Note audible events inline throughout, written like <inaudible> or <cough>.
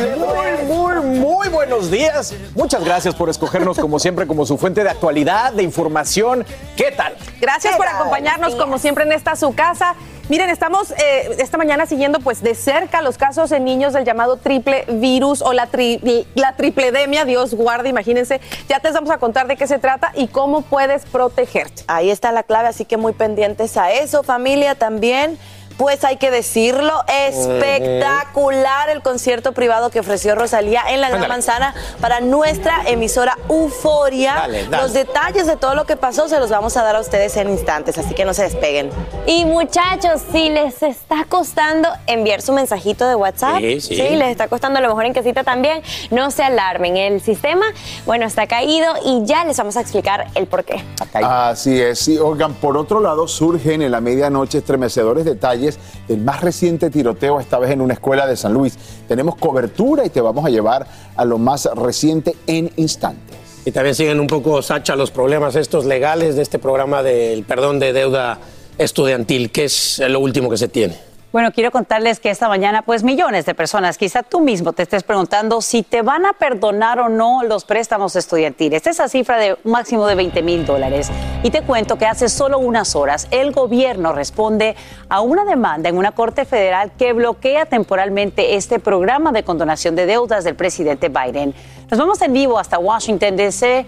Muy, muy, muy buenos días. Muchas gracias por escogernos como siempre como su fuente de actualidad, de información. ¿Qué tal? Gracias por acompañarnos como siempre en esta su casa. Miren, estamos eh, esta mañana siguiendo pues de cerca los casos en niños del llamado triple virus o la, tri- la tripledemia, Dios guarde, imagínense. Ya te vamos a contar de qué se trata y cómo puedes protegerte. Ahí está la clave, así que muy pendientes a eso, familia también. Pues hay que decirlo, espectacular el concierto privado que ofreció Rosalía en la Gran. Manzana para nuestra emisora Euforia. Dale, dale. Los detalles de todo lo que pasó se los vamos a dar a ustedes en instantes, así que no se despeguen. Y muchachos, si les está costando enviar su mensajito de WhatsApp, Sí, sí. les está costando a lo mejor en casita también, no se alarmen. El sistema, bueno, está caído y ya les vamos a explicar el por qué. Así es, sí. Oigan, por otro lado, surgen en la medianoche estremecedores detalles del más reciente tiroteo, esta vez en una escuela de San Luis. Tenemos cobertura y te vamos a llevar a lo más reciente en instantes. Y también siguen un poco, Sacha, los problemas estos legales de este programa del perdón de deuda estudiantil, que es lo último que se tiene. Bueno, quiero contarles que esta mañana, pues millones de personas, quizá tú mismo te estés preguntando si te van a perdonar o no los préstamos estudiantiles. Esa cifra de un máximo de 20 mil dólares. Y te cuento que hace solo unas horas el gobierno responde a una demanda en una corte federal que bloquea temporalmente este programa de condonación de deudas del presidente Biden. Nos vamos en vivo hasta Washington, D.C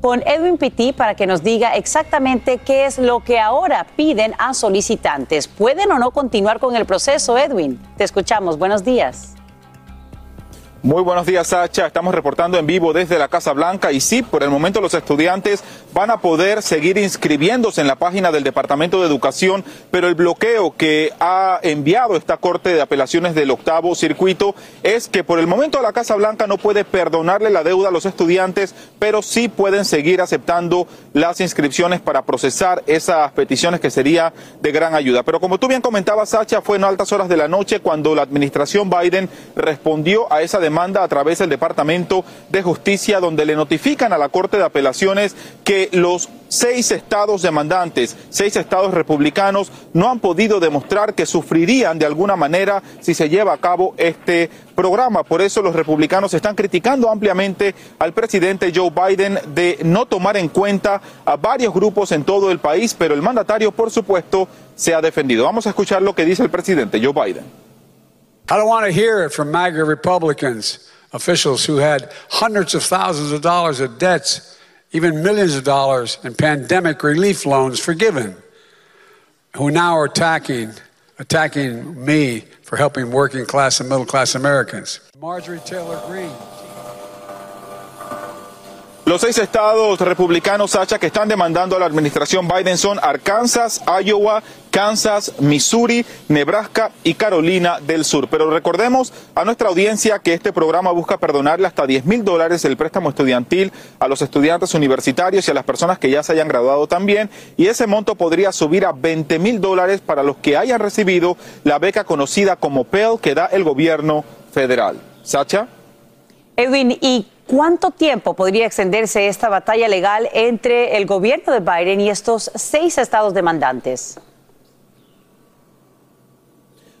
con Edwin Pitti para que nos diga exactamente qué es lo que ahora piden a solicitantes. ¿Pueden o no continuar con el proceso, Edwin? Te escuchamos. Buenos días. Muy buenos días, Sacha. Estamos reportando en vivo desde la Casa Blanca y sí, por el momento los estudiantes van a poder seguir inscribiéndose en la página del Departamento de Educación, pero el bloqueo que ha enviado esta Corte de Apelaciones del octavo circuito es que por el momento la Casa Blanca no puede perdonarle la deuda a los estudiantes, pero sí pueden seguir aceptando las inscripciones para procesar esas peticiones que sería de gran ayuda. Pero como tú bien comentabas, Sacha, fue en altas horas de la noche cuando la administración Biden respondió a esa demanda a través del Departamento de Justicia, donde le notifican a la Corte de Apelaciones que los seis estados demandantes, seis estados republicanos, no han podido demostrar que sufrirían de alguna manera si se lleva a cabo este programa. Por eso los republicanos están criticando ampliamente al presidente Joe Biden de no tomar en cuenta a varios grupos en todo el país, pero el mandatario, por supuesto, se ha defendido. Vamos a escuchar lo que dice el presidente Joe Biden. I don't want to hear it from MAGA Republicans, officials who had hundreds of thousands of dollars of debts, even millions of dollars in pandemic relief loans forgiven, who now are attacking, attacking me for helping working class and middle class Americans. Marjorie Taylor Greene. Los seis estados republicanos, Sacha, que están demandando a la administración Biden son Arkansas, Iowa, Kansas, Missouri, Nebraska y Carolina del Sur. Pero recordemos a nuestra audiencia que este programa busca perdonarle hasta 10 mil dólares el préstamo estudiantil a los estudiantes universitarios y a las personas que ya se hayan graduado también. Y ese monto podría subir a 20 mil dólares para los que hayan recibido la beca conocida como Pell que da el gobierno federal. Sacha. Edwin, ¿y cuánto tiempo podría extenderse esta batalla legal entre el gobierno de Biden y estos seis estados demandantes?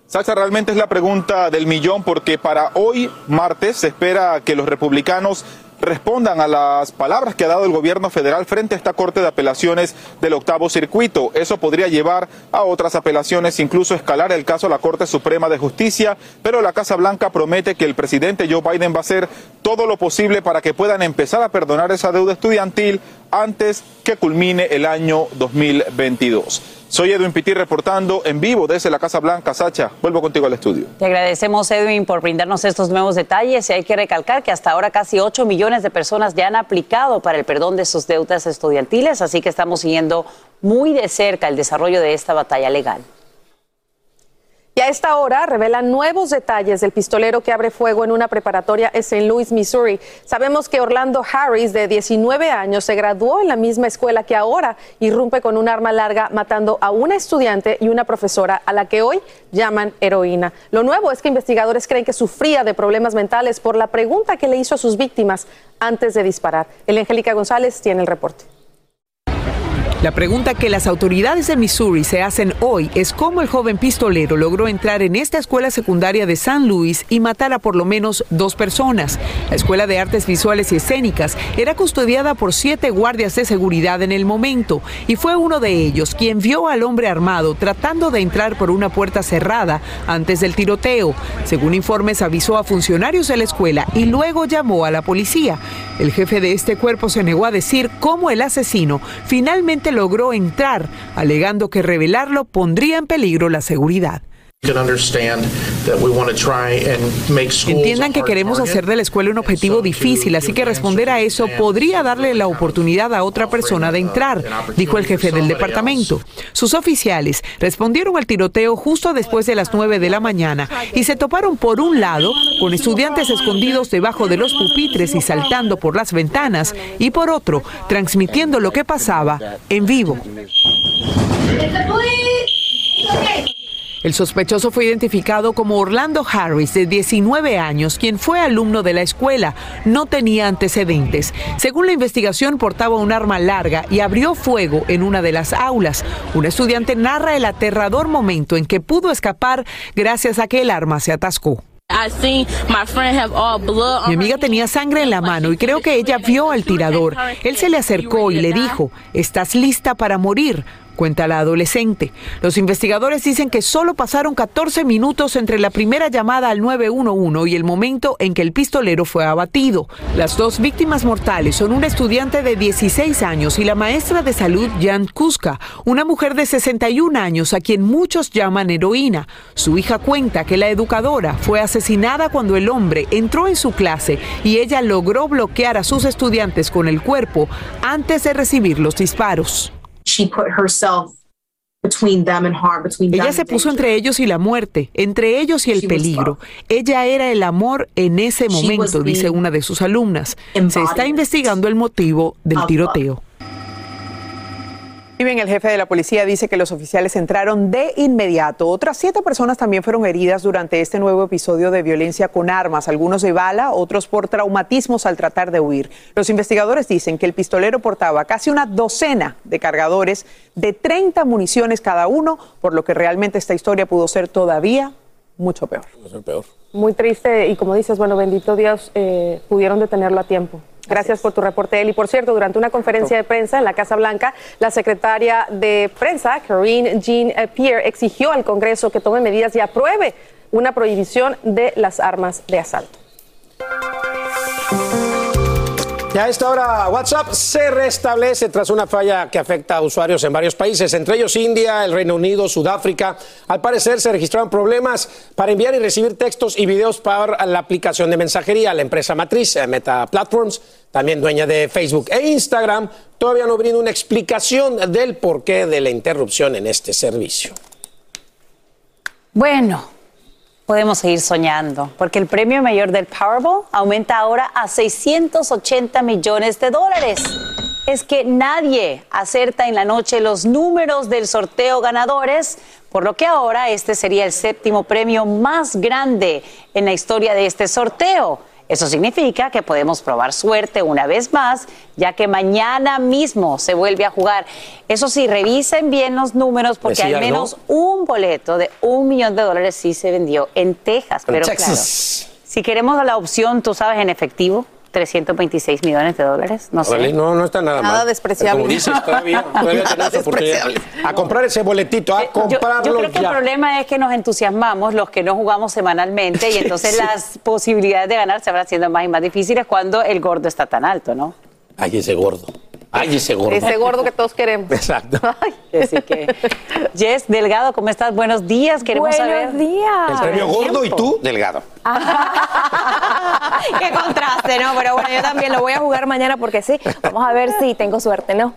Sacha, realmente es la pregunta del millón porque para hoy, martes, se espera que los republicanos respondan a las palabras que ha dado el gobierno federal frente a esta Corte de Apelaciones del octavo circuito. Eso podría llevar a otras apelaciones, incluso escalar el caso a la Corte Suprema de Justicia, pero la Casa Blanca promete que el presidente Joe Biden va a hacer todo lo posible para que puedan empezar a perdonar esa deuda estudiantil antes que culmine el año 2022. Soy Edwin Pitti reportando en vivo desde la Casa Blanca. Sacha, vuelvo contigo al estudio. Te agradecemos, Edwin, por brindarnos estos nuevos detalles y hay que recalcar que hasta ahora casi 8 millones de personas ya han aplicado para el perdón de sus deudas estudiantiles, así que estamos siguiendo muy de cerca el desarrollo de esta batalla legal. Y a esta hora revelan nuevos detalles del pistolero que abre fuego en una preparatoria en St. Louis, Missouri. Sabemos que Orlando Harris, de 19 años, se graduó en la misma escuela que ahora irrumpe con un arma larga matando a una estudiante y una profesora a la que hoy llaman heroína. Lo nuevo es que investigadores creen que sufría de problemas mentales por la pregunta que le hizo a sus víctimas antes de disparar. El Angélica González tiene el reporte. La pregunta que las autoridades de Missouri se hacen hoy es cómo el joven pistolero logró entrar en esta escuela secundaria de San Luis y matar a por lo menos dos personas. La Escuela de Artes Visuales y Escénicas era custodiada por siete guardias de seguridad en el momento y fue uno de ellos quien vio al hombre armado tratando de entrar por una puerta cerrada antes del tiroteo. Según informes, avisó a funcionarios de la escuela y luego llamó a la policía. El jefe de este cuerpo se negó a decir cómo el asesino finalmente logró entrar, alegando que revelarlo pondría en peligro la seguridad. Entiendan que queremos hacer de la escuela un objetivo difícil, así que responder a eso podría darle la oportunidad a otra persona de entrar, dijo el jefe del departamento. Sus oficiales respondieron al tiroteo justo después de las 9 de la mañana y se toparon por un lado con estudiantes escondidos debajo de los pupitres y saltando por las ventanas y por otro transmitiendo lo que pasaba en vivo. El sospechoso fue identificado como Orlando Harris, de 19 años, quien fue alumno de la escuela. No tenía antecedentes. Según la investigación, portaba un arma larga y abrió fuego en una de las aulas. Un estudiante narra el aterrador momento en que pudo escapar gracias a que el arma se atascó. Mi amiga tenía sangre en la mano y creo que ella vio al tirador. Él se le acercó y le dijo, ¿estás lista para morir? Cuenta la adolescente. Los investigadores dicen que solo pasaron 14 minutos entre la primera llamada al 911 y el momento en que el pistolero fue abatido. Las dos víctimas mortales son un estudiante de 16 años y la maestra de salud Jan Kuska, una mujer de 61 años a quien muchos llaman heroína. Su hija cuenta que la educadora fue asesinada cuando el hombre entró en su clase y ella logró bloquear a sus estudiantes con el cuerpo antes de recibir los disparos. Ella se puso entre ellos y la muerte, entre ellos y el peligro. Ella era el amor en ese momento, dice una de sus alumnas. Se está investigando el motivo del tiroteo. Y bien, el jefe de la policía dice que los oficiales entraron de inmediato. Otras siete personas también fueron heridas durante este nuevo episodio de violencia con armas, algunos de bala, otros por traumatismos al tratar de huir. Los investigadores dicen que el pistolero portaba casi una docena de cargadores de 30 municiones cada uno, por lo que realmente esta historia pudo ser todavía mucho peor. peor. Muy triste y como dices, bueno, bendito Dios, eh, pudieron detenerlo a tiempo. Gracias por tu reporte, Eli. Por cierto, durante una conferencia de prensa en la Casa Blanca, la secretaria de prensa, Karine Jean-Pierre, exigió al Congreso que tome medidas y apruebe una prohibición de las armas de asalto. Y a esta hora WhatsApp se restablece tras una falla que afecta a usuarios en varios países, entre ellos India, el Reino Unido, Sudáfrica. Al parecer se registraron problemas para enviar y recibir textos y videos para la aplicación de mensajería. La empresa matriz, eh, Meta Platforms, también dueña de Facebook e Instagram, todavía no brinda una explicación del porqué de la interrupción en este servicio. Bueno, podemos seguir soñando, porque el premio mayor del Powerball aumenta ahora a 680 millones de dólares. Es que nadie acerta en la noche los números del sorteo ganadores, por lo que ahora este sería el séptimo premio más grande en la historia de este sorteo. Eso significa que podemos probar suerte una vez más, ya que mañana mismo se vuelve a jugar. Eso sí, revisen bien los números porque al ¿no? menos un boleto de un millón de dólares sí se vendió en Texas. Pero claro, si queremos la opción, tú sabes, en efectivo, 326 millones de dólares, no sé. No, no está nada, Nada mal. despreciable. Como dices, todavía, <laughs> todavía tenemos oportunidad. A comprar ese boletito, a Eh, Yo, comprarlo yo creo que ya. el problema es que nos entusiasmamos los que no jugamos semanalmente y <laughs> entonces Sí. las posibilidades de ganar se van haciendo más y más difíciles cuando el gordo está tan alto, ¿no? Ay, ese gordo. Ay, ese gordo. Ese gordo que todos queremos. Exacto. Así que, Jess Delgado, ¿cómo estás? Buenos días, queremos Buenos saber. días. El premio gordo y tú, delgado. <laughs> Qué contraste, ¿no? Pero bueno, yo también lo voy a jugar mañana porque sí. Vamos a ver si tengo suerte, ¿no?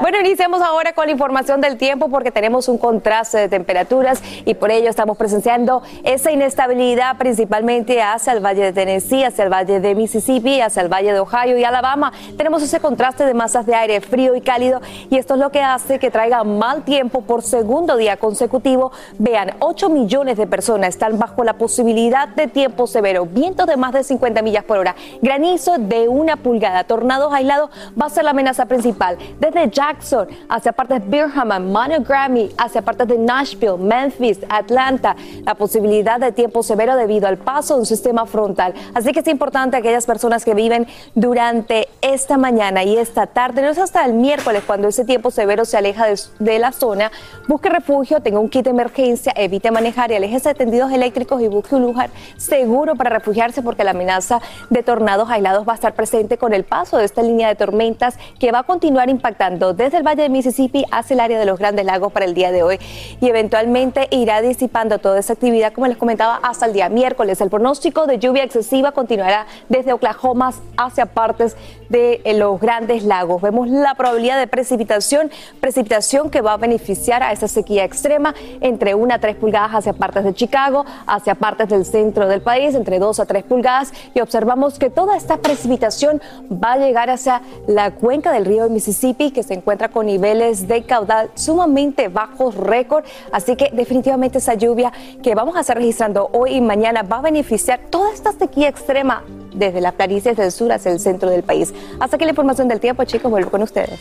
bueno, iniciemos ahora con la información del tiempo porque tenemos un contraste de temperaturas y por ello estamos presenciando esa inestabilidad principalmente hacia el valle de Tennessee, hacia el valle de Mississippi, hacia el valle de Ohio y Alabama. Tenemos ese contraste de masas de aire frío y cálido y esto es lo que hace que traiga mal tiempo por segundo día consecutivo. Vean, 8 millones de personas están bajo la posibilidad de tiempo severo, vientos de más de 50 millas por hora, granizo de una pulgada, tornados aislados va a ser la amenaza principal. Desde Jackson hacia partes de Birmingham, Monogrammy, hacia partes de Nashville, Memphis, Atlanta, la posibilidad de tiempo severo debido al paso de un sistema frontal. Así que es importante aquellas personas que viven durante esta mañana y esta tarde, es hasta el miércoles cuando ese tiempo severo se aleja de, de la zona, busque refugio, tenga un kit de emergencia, evite manejar y aléjese de tendidos eléctricos y busque un lugar seguro para refugiarse porque la amenaza de tornados aislados va a estar presente con el paso de esta línea de tormentas que va a continuar impactando desde el Valle de Mississippi hacia el área de los Grandes Lagos para el día de hoy y eventualmente irá disipando toda esa actividad, como les comentaba, hasta el día miércoles. El pronóstico de lluvia excesiva continuará desde Oklahoma hacia partes de eh, los Grandes Lagos. Vemos la probabilidad de precipitación, precipitación que va a beneficiar a esa sequía extrema entre 1 a 3 pulgadas hacia partes de Chicago, hacia partes del centro del país, entre 2 a 3 pulgadas y observamos que toda esta precipitación va a llegar hacia la cuenca del río Mississippi que se encuentra con niveles de caudal sumamente bajos récord, así que definitivamente esa lluvia que vamos a estar registrando hoy y mañana va a beneficiar toda esta sequía extrema desde las planicies del sur hacia el centro del país. Hasta aquí la información del tiempo, chicos, vuelvo con ustedes.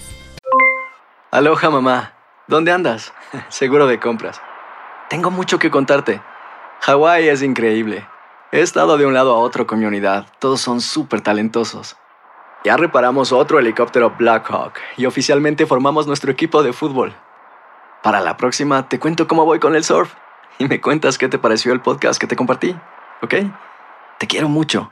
Aloha mamá, ¿dónde andas? <laughs> Seguro de compras. Tengo mucho que contarte. Hawái es increíble. He estado de un lado a otro con mi unidad. Todos son súper talentosos. Ya reparamos otro helicóptero Blackhawk y oficialmente formamos nuestro equipo de fútbol. Para la próxima te cuento cómo voy con el surf y me cuentas qué te pareció el podcast que te compartí, ¿ok? Te quiero mucho.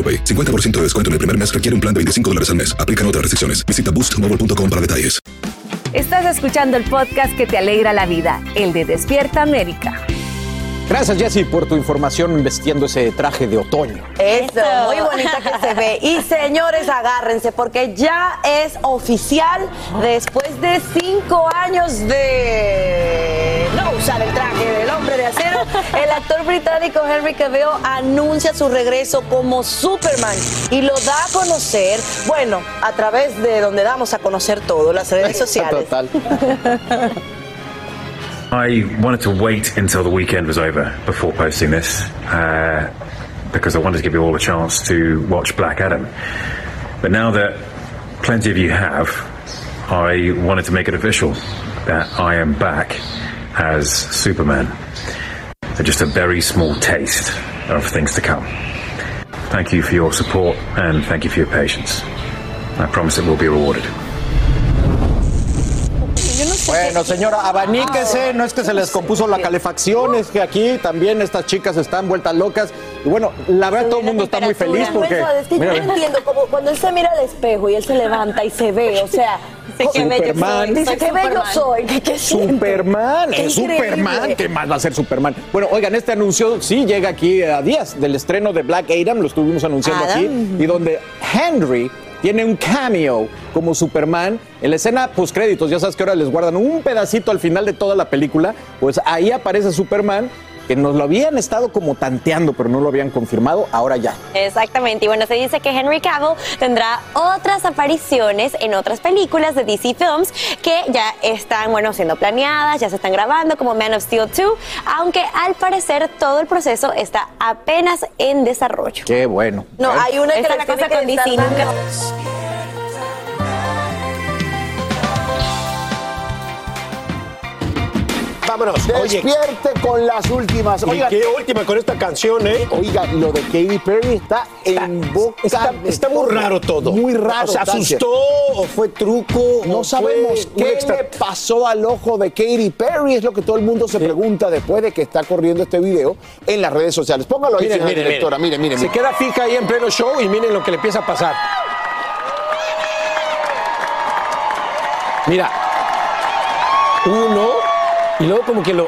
AroPay. 50% de descuento en el primer mes requiere un plan de 25 dólares al mes. Aplican otras restricciones. Visita boostmobile.com para detalles. Estás escuchando el podcast que te alegra la vida, el de Despierta América. Gracias, Jessy, por tu información vestiendo ese traje de otoño. Eso, muy bonita que se ve. Y señores, agárrense, porque ya es oficial después de cinco años de usar el traje del hombre de acero. El actor británico Henry Cavill anuncia su regreso como Superman y lo da a conocer, bueno, a través de donde damos a conocer todo, las redes <laughs> sociales. Total. <laughs> I wanted to wait until the weekend was over before posting this uh, because I wanted to give you all a chance to watch Black Adam. But now that plenty of you have, I wanted to make it official that I am back as Superman. So just a very small taste of things to come. Thank you for your support and thank you for your patience. I promise it will be rewarded. Bueno, señora, abaníquese, no es que se les compuso la calefacción, es que aquí también estas chicas están vueltas locas. Y bueno, la verdad todo el mundo está muy feliz porque... Es que yo no entiendo, como cuando él se mira al espejo y él se levanta y se ve, o sea... <laughs> qué bello Superman. soy. Dice, qué bello soy, ¿qué, qué? Superman, Qué es increíble. Superman, ¿qué más va a ser Superman? Bueno, oigan, este anuncio sí llega aquí a días del estreno de Black Adam, lo estuvimos anunciando Adam. aquí, y donde Henry tiene un cameo como Superman en la escena post créditos, ya sabes que ahora les guardan un pedacito al final de toda la película, pues ahí aparece Superman que nos lo habían estado como tanteando, pero no lo habían confirmado, ahora ya. Exactamente, y bueno, se dice que Henry Cavill tendrá otras apariciones en otras películas de DC Films que ya están, bueno, siendo planeadas, ya se están grabando, como Man of Steel 2, aunque al parecer todo el proceso está apenas en desarrollo. Qué bueno. No, hay una que la cosa con DC, nunca- Vámonos. Oye, Despierte con las últimas. ¿y Oigan, qué última con esta canción, eh? Oiga, lo de Katy Perry está en boca. Está, está muy raro todo. Muy raro. ¿Se Tache. asustó o fue truco? No o sabemos qué extra- le pasó al ojo de Katy Perry, es lo que todo el mundo se pregunta después de que está corriendo este video en las redes sociales. Póngalo ahí, Miren, directora, miren, miren. Se miren. queda fija ahí en pleno show y miren lo que le empieza a pasar. Mira, uno y luego como que lo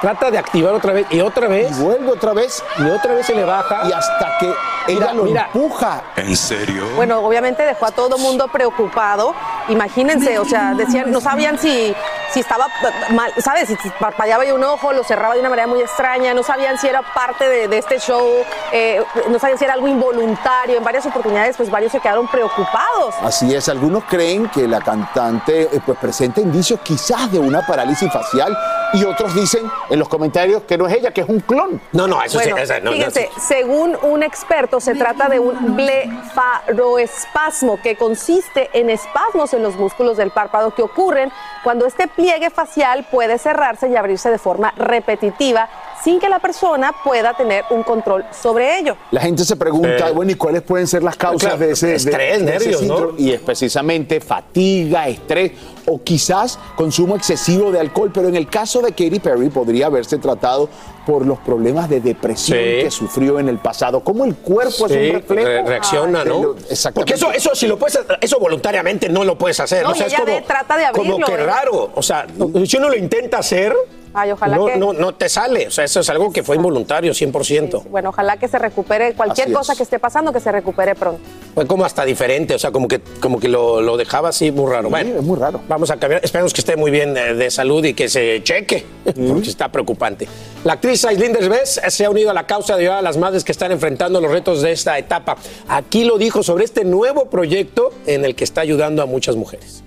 trata de activar otra vez y otra vez. Y vuelve otra vez y otra vez se le baja y hasta que ella lo mira. empuja. ¿En serio? Bueno, obviamente dejó a todo mundo preocupado. Imagínense, o sea, decían, no sabían si, si estaba mal, ¿sabes? Si parpadeaba de un ojo, lo cerraba de una manera muy extraña, no sabían si era parte de, de este show, eh, no sabían si era algo involuntario. En varias oportunidades, pues varios se quedaron preocupados. Así es, algunos creen que la cantante eh, pues, presenta indicios quizás de una parálisis facial y otros dicen en los comentarios que no es ella, que es un clon. No, no, eso Bueno, sí, esa- no, no, fíjense, sí. según un experto, se trata de un blefaroespasmo, que consiste en espasmos en los músculos del párpado que ocurren cuando este pliegue facial puede cerrarse y abrirse de forma repetitiva sin que la persona pueda tener un control sobre ello. La gente se pregunta, Sí. bueno, ¿y cuáles pueden ser las causas Claro, de ese de- estrés, de ese nervios, ¿no? Y es precisamente fatiga, estrés o quizás consumo excesivo de alcohol. Pero en el caso de Katy Perry podría haberse tratado por los problemas de depresión Sí. que sufrió en el pasado. ¿Cómo el cuerpo es un reflejo? re- reacciona, de ¿no? lo- Exactamente. Porque eso, eso si lo puedes, eso voluntariamente no lo puedes hacer. No, o sea, y es ella como, ve- trata de como abrirlo, que ¿eh? raro. O sea, si uno lo intenta hacer, Ay, ojalá no, que... no, no te sale. O sea, eso es algo que fue involuntario, 100%. Bueno, ojalá que se recupere cualquier Así es. cosa que esté pasando, que se recupere pronto. Fue como hasta diferente, o sea, como que, como que lo, lo dejaba así muy raro. Bueno, es muy raro. Vamos a cambiar. Esperemos que esté muy bien eh, de salud y que se cheque, porque está preocupante. La actriz Aislinn Derbez se ha unido a la causa de ayudar a las madres que están enfrentando los retos de esta etapa. Aquí lo dijo sobre este nuevo proyecto en el que está ayudando a muchas mujeres.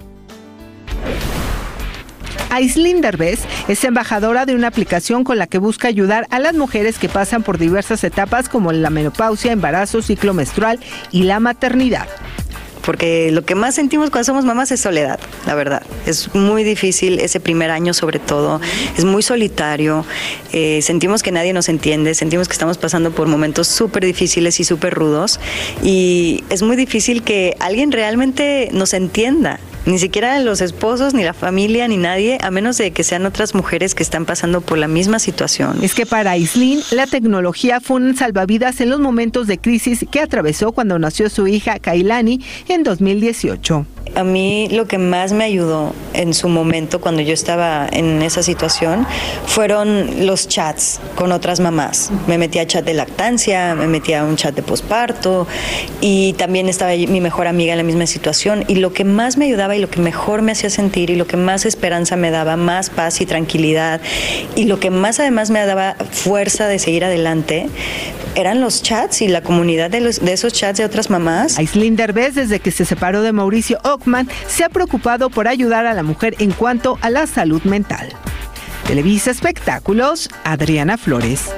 Aislinn Derbez es embajadora de una aplicación con la que busca ayudar a las mujeres que pasan por diversas etapas como la menopausia, embarazo, ciclo menstrual y la maternidad. porque lo que más sentimos cuando somos mamás es soledad, la verdad. Es muy difícil ese primer año sobre todo, es muy solitario, eh, sentimos que nadie nos entiende, sentimos que estamos pasando por momentos súper difíciles y súper rudos y es muy difícil que alguien realmente nos entienda. Ni siquiera los esposos, ni la familia, ni nadie, a menos de que sean otras mujeres que están pasando por la misma situación. Es que para Aislinn la tecnología fue un salvavidas en los momentos de crisis que atravesó cuando nació su hija Kailani en 2018. A mí lo que más me ayudó en su momento cuando yo estaba en esa situación fueron los chats con otras mamás. Me metí a chat de lactancia, me metí a un chat de posparto y también estaba mi mejor amiga en la misma situación y lo que más me ayudaba y lo que mejor me hacía sentir y lo que más esperanza me daba, más paz y tranquilidad y lo que más además me daba fuerza de seguir adelante eran los chats y la comunidad de, los- de esos chats de otras mamás. Aislinn Derbez, desde que se separó de Mauricio Ockman, se ha preocupado por ayudar a la mujer en cuanto a la salud mental. Televisa Espectáculos, Adriana Flores.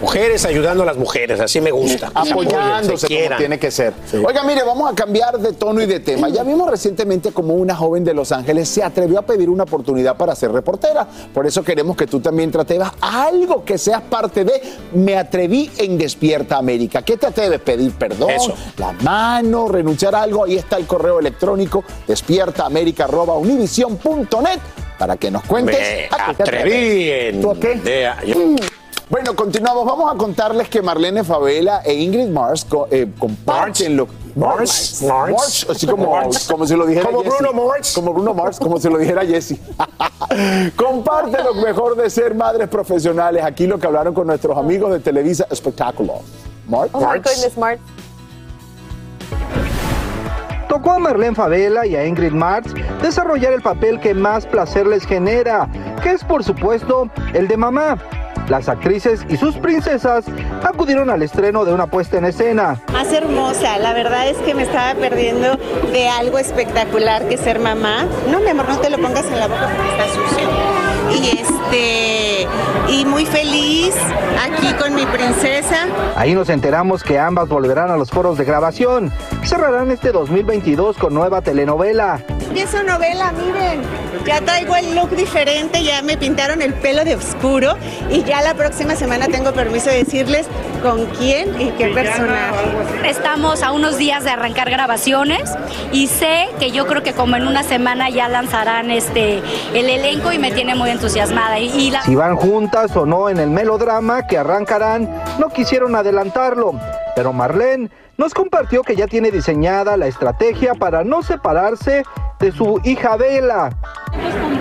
Mujeres ayudando a las mujeres, así me gusta. apoyándose como tiene que ser. Oiga, mire, vamos a cambiar de tono y de tema. Ya vimos recientemente como una joven de Los Ángeles se atrevió a pedir una oportunidad para ser reportera. Por eso queremos que tú también te atrevas a algo que seas parte de Me atreví en Despierta América. ¿Qué te atreves? Pedir perdón, Eso. la mano, renunciar a algo. Ahí está el correo electrónico despiertaamerica.univision.net para que nos cuentes. Me atreví en- ¿Tú a qué? de- yo- Bueno, continuamos. Vamos a contarles que Marlene Favela e Ingrid Mars co- eh, comparten lo Mars, Mars. así como, Mars. como si lo dijera Como. Bruno Mars. Como Bruno Mars, como si lo dijera Jesse. <laughs> Comparte lo mejor de ser madres profesionales. Aquí lo que hablaron con nuestros amigos de Televisa Espectáculo. Mark. Oh my goodness. Tocó a Marlene Favela y a Ingrid Marx desarrollar el papel que más placer les genera, que es por supuesto el de mamá. Las actrices y sus princesas acudieron al estreno de una puesta en escena. Más hermosa, la verdad es que me estaba perdiendo de algo espectacular que ser mamá. No, mi amor, no te lo pongas en la boca porque está sucio. Y este, y muy feliz aquí con mi princesa. Ahí nos enteramos que ambas volverán a los foros de grabación. Cerrarán este 2022 con nueva telenovela. Empiezo novela, miren. Ya traigo el look diferente, ya me pintaron el pelo de oscuro y ya la próxima semana tengo permiso de decirles con quién y qué personaje. Estamos a unos días de arrancar grabaciones y sé que yo creo que como en una semana ya lanzarán este el elenco y me tiene muy entusiasmada y, y la Si van juntas o no en el melodrama que arrancarán, no quisieron adelantarlo. Pero Marlene nos compartió que ya tiene diseñada la estrategia para no separarse de su hija Bella.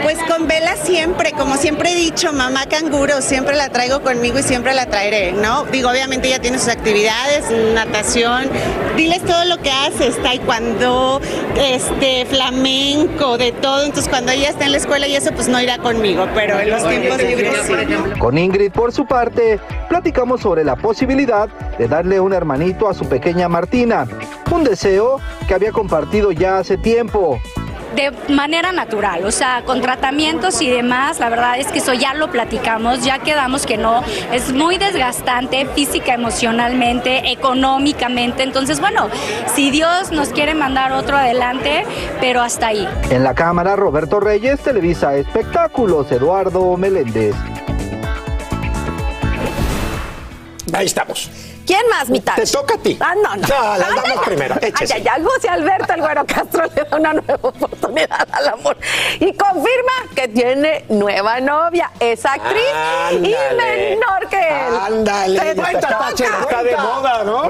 Pues con Vela siempre, como siempre he dicho, mamá canguro, siempre la traigo conmigo y siempre la traeré, ¿no? Digo, obviamente ella tiene sus actividades, natación, diles todo lo que haces, taekwondo, este, flamenco, de todo, entonces cuando ella está en la escuela y eso, pues no irá conmigo, pero en los tiempos libres sí. Con Ingrid, por su parte, platicamos sobre la posibilidad de darle un hermanito a su pequeña Martina. Un deseo que había compartido ya hace tiempo. de manera natural, o sea, con tratamientos y demás, la verdad es que eso ya lo platicamos, ya quedamos que no, es muy desgastante física, emocionalmente, económicamente, entonces bueno, si Dios nos quiere mandar otro adelante, pero hasta ahí. En la cámara, Roberto Reyes, Televisa Espectáculos, Eduardo Meléndez. Ahí estamos. ¿Quién más, mi Te toca a ti. Ah, no, no. No, las damas ay, primero, Ay, échese. ay, ay, José Alberto El Güero Castro le da una nueva oportunidad al amor y confirma que tiene nueva novia. Es actriz y menor que él. Ándale, Te está, toca. está de moda, ¿no?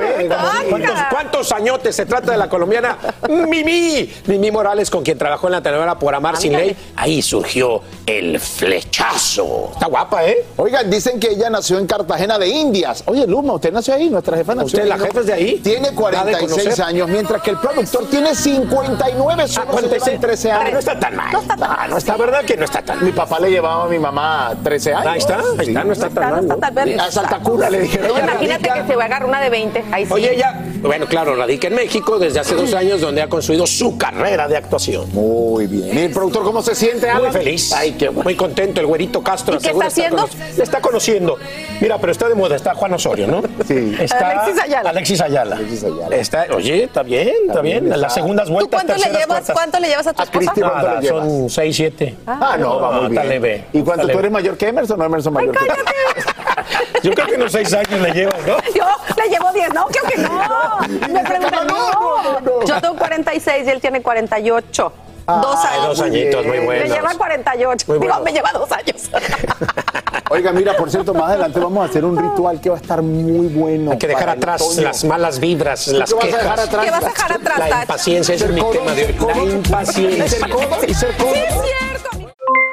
¿Cuántos, cuántos añotes se trata de la colombiana Mimi? Mimi Morales, con quien trabajó en la telenovela Por Amar Sin Ley. Ahí surgió el flechazo. Está guapa, ¿eh? Oigan, dicen que ella nació en Cartagena de Indias. Oye, Luma, usted nació ahí, nuestra jefa nació ¿Usted, la jefa es de ahí? Tiene Da de 46 conocer. años, mientras que el productor tiene 59, solo se 46. llevan 13 años. No está tan mal. No está tan mal. No está verdad que no está tan Mi papá le llevaba a mi mamá 13 años. Ahí está, ahí está, no está tan mal. No está tan mal. A Santa Cura le dijeron. Imagínate que se va a agarrar una de 20. Ahí sí. Oye, ella, bueno, claro, radica en México desde hace dos años, donde ha construido su carrera de actuación. Muy bien. ¿Y el productor cómo se siente, Muy feliz. Ay, qué bueno. Muy contento, el güerito Castro. ¿Y qué está haciendo? Le está conociendo. Mira, pero está de moda, está Juan Osorio, ¿no? Sí. Está Alexis Ayala. Alexis Ayala. Alexis Ayala. Está, oye, está bien, está bien. bien, Las está. segundas ¿Tú vueltas, cuánto le llevas? cuartas. ¿Cuánto le llevas a tu esposa? Son 6, 7. Ah, no, va muy bien. leve. ¿Y cuánto Está tú eres mayor que Emerson o Emerson mayor que tú? Yo creo que unos 6 años le llevas, ¿no? Yo le llevo 10. No, creo que no. <laughs> Me preguntan, no. Yo tengo 46 y él tiene 48. Dos Ay, años. dos añitos, muy Me buenos. lleva 48. Muy Digo, me lleva dos años. <laughs> Oiga, mira, por cierto, más adelante vamos a hacer un ritual que va a estar muy bueno. Hay que dejar atrás otoño. las malas vibras, ¿Tú las qué vas a quejas. dejar atrás? ¿Qué vas a dejar atrás, La impaciencia, es mi tema de hoy. La impaciencia. Y ser codo.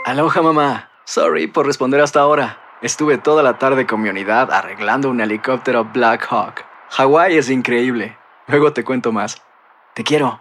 Aloha mamá. Sorry por responder hasta ahora. Estuve toda la tarde con mi unidad arreglando un helicóptero Black Hawk. Hawái es increíble. Luego te cuento más. Te quiero.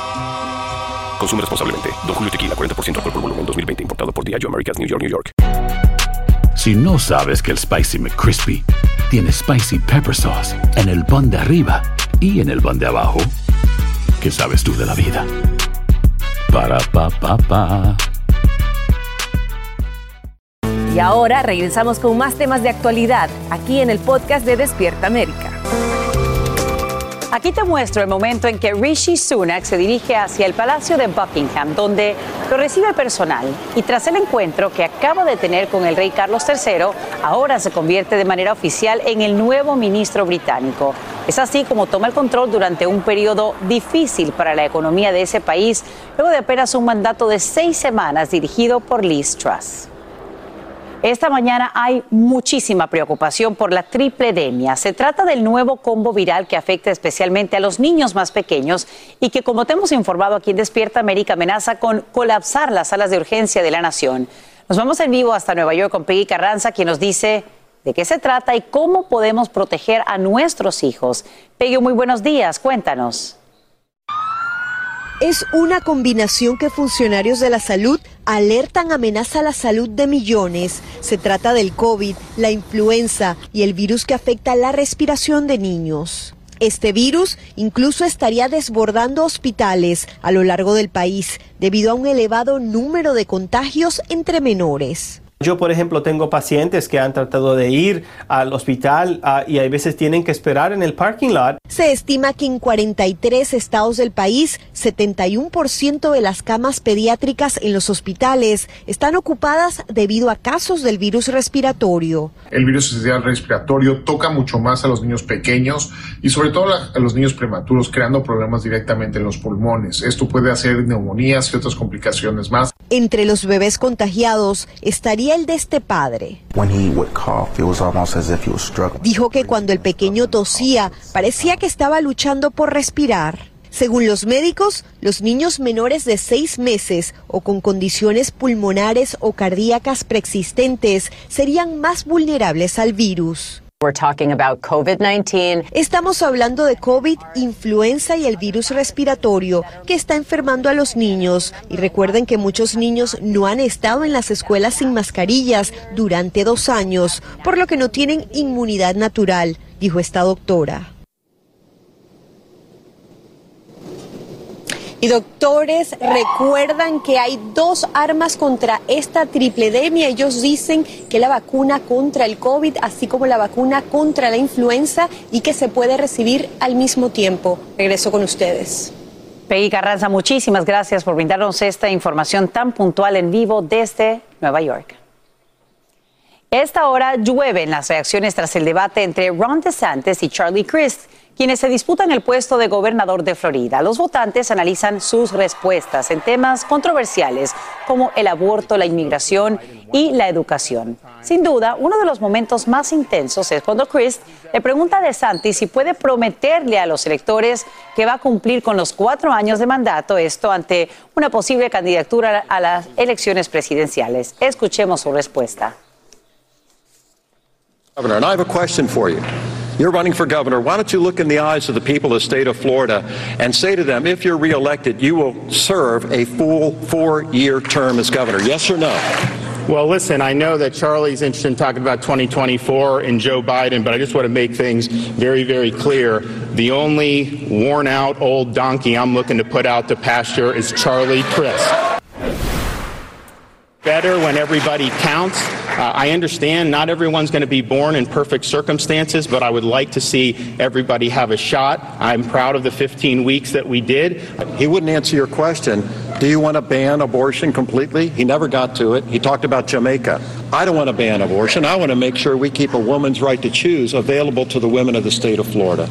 Consume responsablemente. Don Julio Tequila, 40% alcohol por volumen, 2020. Importado por Diageo Americas, New York, New York. Si no sabes que el Spicy McCrispy tiene Spicy Pepper Sauce en el pan de arriba y en el pan de abajo, ¿qué sabes tú de la vida? Para, pa, pa, pa. Y ahora regresamos con más temas de actualidad aquí en el podcast de Despierta América. Aquí te muestro el momento en que Rishi Sunak se dirige hacia el Palacio de Buckingham, donde lo recibe personal. Y tras el encuentro que acaba de tener con el rey Carlos III, ahora se convierte de manera oficial en el nuevo ministro británico. Es así como toma el control durante un periodo difícil para la economía de ese país, luego de apenas un mandato de seis semanas dirigido por Liz Truss. Esta mañana hay muchísima preocupación por la tripledemia. Se trata del nuevo combo viral que afecta especialmente a los niños más pequeños y que, como te hemos informado aquí en Despierta América, amenaza con colapsar las salas de urgencia de la nación. Nos vamos en vivo hasta Nueva York con Peggy Carranza, quien nos dice de qué se trata y cómo podemos proteger a nuestros hijos. Peggy, muy buenos días. Cuéntanos. Es una combinación que funcionarios de la salud alertan amenaza a la salud de millones. Se trata del COVID, la influenza y el virus que afecta la respiración de niños. Este virus incluso estaría desbordando hospitales a lo largo del país debido a un elevado número de contagios entre menores. Yo, por ejemplo, tengo pacientes que han tratado de ir al hospital ah, y a veces tienen que esperar en el parking lot. Se estima que en 43 estados del país, 71% de las camas pediátricas en los hospitales están ocupadas debido a casos del virus respiratorio. El virus esencial respiratorio toca mucho más a los niños pequeños y sobre todo a los niños prematuros, creando problemas directamente en los pulmones. Esto puede hacer neumonías y otras complicaciones más. Entre los bebés contagiados estaría el de este padre. Dijo que cuando el pequeño tosía, parecía que estaba luchando por respirar. Según los médicos, los niños menores de seis meses o con condiciones pulmonares o cardíacas preexistentes serían más vulnerables al virus. We're talking about COVID-19. Estamos hablando de COVID, influenza y el virus respiratorio que está enfermando a los niños. Y recuerden que muchos niños no han estado en las escuelas sin mascarillas durante dos años, por lo que no tienen inmunidad natural, dijo esta doctora. Y doctores recuerdan que hay dos armas contra esta tripledemia. Ellos dicen que la vacuna contra el COVID, así como la vacuna contra la influenza, y que se puede recibir al mismo tiempo. Regreso con ustedes. Peggy Carranza, muchísimas gracias por brindarnos esta información tan puntual en vivo desde Nueva York. Esta hora llueven las reacciones tras el debate entre Ron DeSantis y Charlie Crist, quienes se disputan el puesto de gobernador de Florida. Los votantes analizan sus respuestas en temas controversiales como el aborto, la inmigración y la educación. Sin duda, uno de los momentos más intensos es cuando Crist le pregunta a DeSantis si puede prometerle a los electores que va a cumplir con los cuatro años de mandato, esto ante una posible candidatura a las elecciones presidenciales. Escuchemos su respuesta. Governor, I have a question. You're running for governor. Why don't you look in the eyes of the people of the state of Florida and say to them, if you're reelected, you will serve a full four year term as governor? Yes or no? Well, listen, I know that Charlie's interested in talking about 2024 and Joe Biden, but I just want to make things very, very clear. The only worn out old donkey I'm looking to put out to pasture is Charlie Crist. Better when everybody counts. Uh, I understand not everyone's going to be born in perfect circumstances, but I would like to see everybody have a shot. I'm proud of the 15 weeks that we did. He wouldn't answer your question. Do you want to ban abortion completely? He never got to it. He talked about Jamaica. I don't want to ban abortion. I want to make sure we keep a woman's right to choose available to the women of the state of Florida.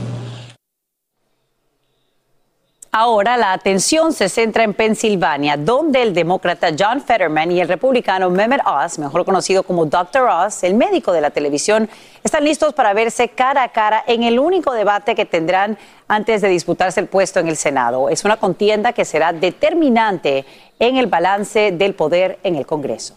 Ahora la atención se centra en Pensilvania, donde el demócrata John Fetterman y el republicano Mehmet Oz, mejor conocido como Dr. Oz, el médico de la televisión, están listos para verse cara a cara en el único debate que tendrán antes de disputarse el puesto en el Senado. Es una contienda que será determinante en el balance del poder en el Congreso.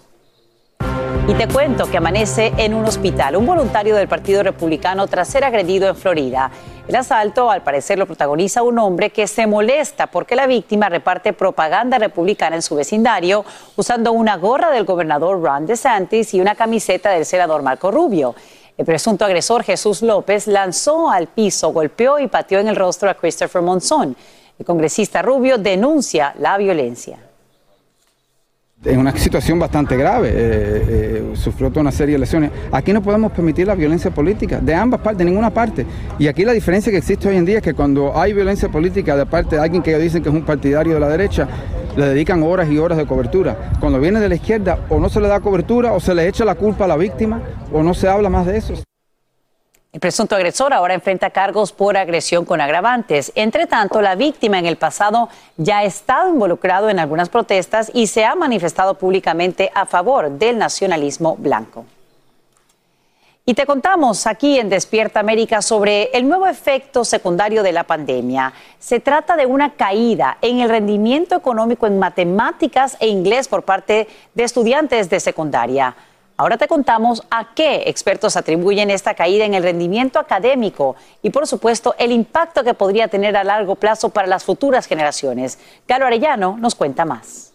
Y te cuento que amanece en un hospital un voluntario del Partido Republicano tras ser agredido en Florida. El asalto, al parecer, lo protagoniza un hombre que se molesta porque la víctima reparte propaganda republicana en su vecindario usando una gorra del gobernador Ron DeSantis y una camiseta del senador Marco Rubio. El presunto agresor Jesús López lanzó al piso, golpeó y pateó en el rostro a Christopher Monzón. El congresista Rubio denuncia la violencia en una situación bastante grave, eh, eh, sufrió toda una serie de lesiones. Aquí no podemos permitir la violencia política, de ambas partes, de ninguna parte. Y aquí la diferencia que existe hoy en día es que cuando hay violencia política de parte de alguien que dicen que es un partidario de la derecha, le dedican horas y horas de cobertura. Cuando viene de la izquierda, o no se le da cobertura, o se le echa la culpa a la víctima, o no se habla más de eso. El presunto agresor ahora enfrenta cargos por agresión con agravantes. Entre tanto, la víctima en el pasado ya ha estado involucrado en algunas protestas y se ha manifestado públicamente a favor del nacionalismo blanco. Y te contamos aquí en Despierta América sobre el nuevo efecto secundario de la pandemia. Se trata de una caída en el rendimiento económico en matemáticas e inglés por parte de estudiantes de secundaria. Ahora te contamos a qué expertos atribuyen esta caída en el rendimiento académico y, por supuesto, el impacto que podría tener a largo plazo para las futuras generaciones. Galo Arellano nos cuenta más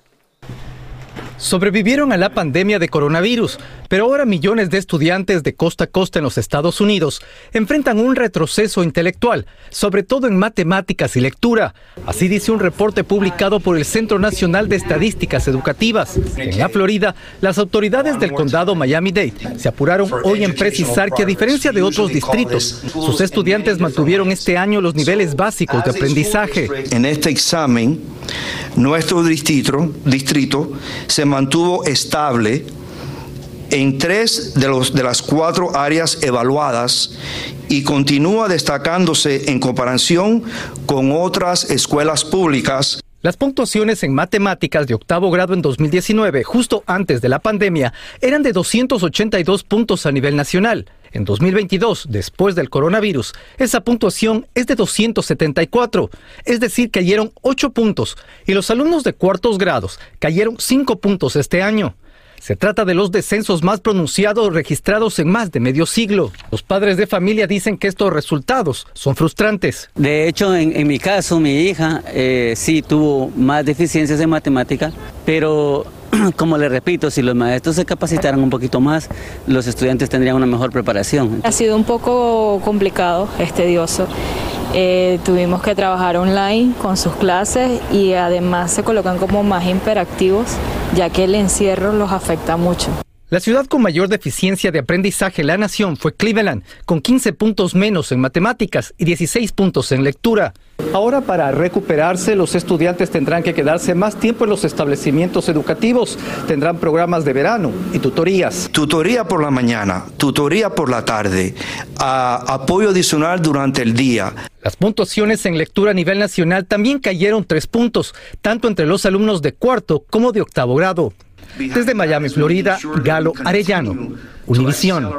sobrevivieron a la pandemia de coronavirus, pero ahora millones de estudiantes de costa a costa en los Estados Unidos enfrentan un retroceso intelectual, sobre todo en matemáticas y lectura. Así dice un reporte publicado por el Centro Nacional de Estadísticas Educativas. En la Florida, las autoridades del condado Miami-Dade se apuraron hoy en precisar que a diferencia de otros distritos, sus estudiantes mantuvieron este año los niveles básicos de aprendizaje. En este examen, nuestro distrito, distrito se mantuvo estable en tres de, los, de las cuatro áreas evaluadas y continúa destacándose en comparación con otras escuelas públicas. Las puntuaciones en matemáticas de octavo grado en 2019, justo antes de la pandemia, eran de 282 puntos a nivel nacional. En 2022, después del coronavirus, esa puntuación es de 274, es decir, cayeron 8 puntos y los alumnos de cuartos grados cayeron 5 puntos este año. Se trata de los descensos más pronunciados registrados en más de medio siglo. Los padres de familia dicen que estos resultados son frustrantes. De hecho, en, mi caso, mi hija eh, sí tuvo más deficiencias en matemática, pero <clears throat> como le repito, si los maestros se capacitaran un poquito más, los estudiantes tendrían una mejor preparación. Ha sido un poco complicado, es tedioso. Eh, tuvimos que trabajar online con sus clases y además se colocan como más imperactivos, ya que el encierro los afecta mucho. La ciudad con mayor deficiencia de aprendizaje en la nación fue Cleveland, con 15 puntos menos en matemáticas y 16 puntos en lectura. Ahora para recuperarse, los estudiantes tendrán que quedarse más tiempo en los establecimientos educativos, tendrán programas de verano y tutorías. Tutoría por la mañana, tutoría por la tarde, apoyo adicional durante el día. Las puntuaciones en lectura a nivel nacional también cayeron tres puntos, tanto entre los alumnos de cuarto como de octavo grado. Desde Miami, Florida, Galo Arellano, Univisión.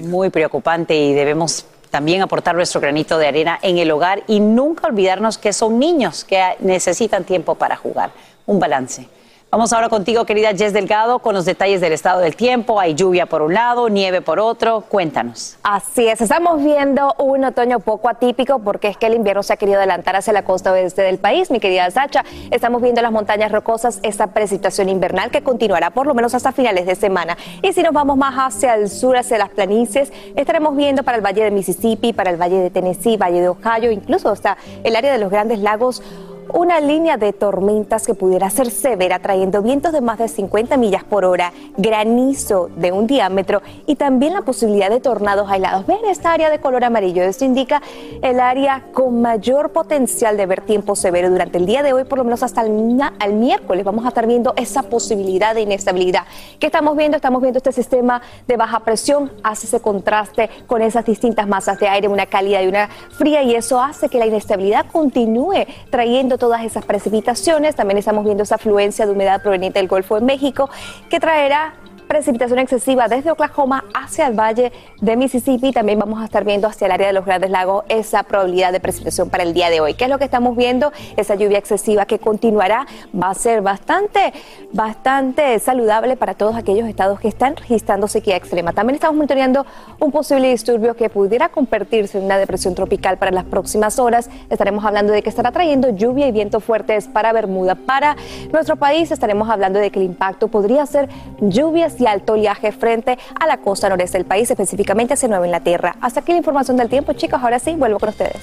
Muy preocupante y debemos también aportar nuestro granito de arena en el hogar y nunca olvidarnos que son niños que necesitan tiempo para jugar. Un balance. Vamos ahora contigo, querida Jess Delgado, con los detalles del estado del tiempo. Hay lluvia por un lado, nieve por otro. Cuéntanos. Así es, estamos viendo un otoño poco atípico porque es que el invierno se ha querido adelantar hacia la costa oeste del país, mi querida Sacha. Estamos viendo las montañas rocosas, esta precipitación invernal que continuará por lo menos hasta finales de semana. Y si nos vamos más hacia el sur, hacia las planicies, estaremos viendo para el Valle de Mississippi, para el Valle de Tennessee, Valle de Ohio, incluso hasta el área de los Grandes Lagos una línea de tormentas que pudiera ser severa, trayendo vientos de más de 50 millas por hora, granizo de un diámetro y también la posibilidad de tornados aislados. Ven esta área de color amarillo. Esto indica el área con mayor potencial de ver tiempo severo durante el día de hoy, por lo menos hasta el, al miércoles. Vamos a estar viendo esa posibilidad de inestabilidad. ¿Qué estamos viendo? Estamos viendo este sistema de baja presión, hace ese contraste con esas distintas masas de aire, una cálida y una fría, y eso hace que la inestabilidad continúe trayendo todas esas precipitaciones. También estamos viendo esa afluencia de humedad proveniente del Golfo de México que traerá precipitación excesiva desde Oklahoma hacia el valle de Mississippi. También vamos a estar viendo hacia el área de los Grandes Lagos esa probabilidad de precipitación para el día de hoy. ¿Qué es lo que estamos viendo? Esa lluvia excesiva que continuará va a ser bastante, bastante saludable para todos aquellos estados que están registrando sequía extrema. También estamos monitoreando un posible disturbio que pudiera convertirse en una depresión tropical para las próximas horas. Estaremos hablando de que estará trayendo lluvia y viento fuertes para Bermuda. Para nuestro país estaremos hablando de que el impacto podría ser lluvias y alto oleaje frente a la costa noreste del país, específicamente hacia Nueva Inglaterra. Hasta aquí la información del tiempo, chicos. Ahora sí, vuelvo con ustedes.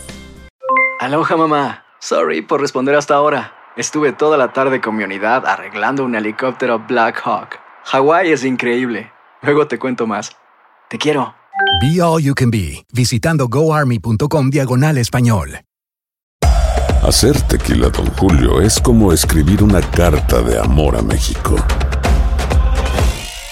Aloha, mamá. Sorry por responder hasta ahora. Estuve toda la tarde con mi unidad arreglando un helicóptero Black Hawk. Hawái es increíble. Luego te cuento más. Te quiero. Be All You Can Be, visitando goarmy.com diagonal español. Hacer tequila, Don Julio, es como escribir una carta de amor a México.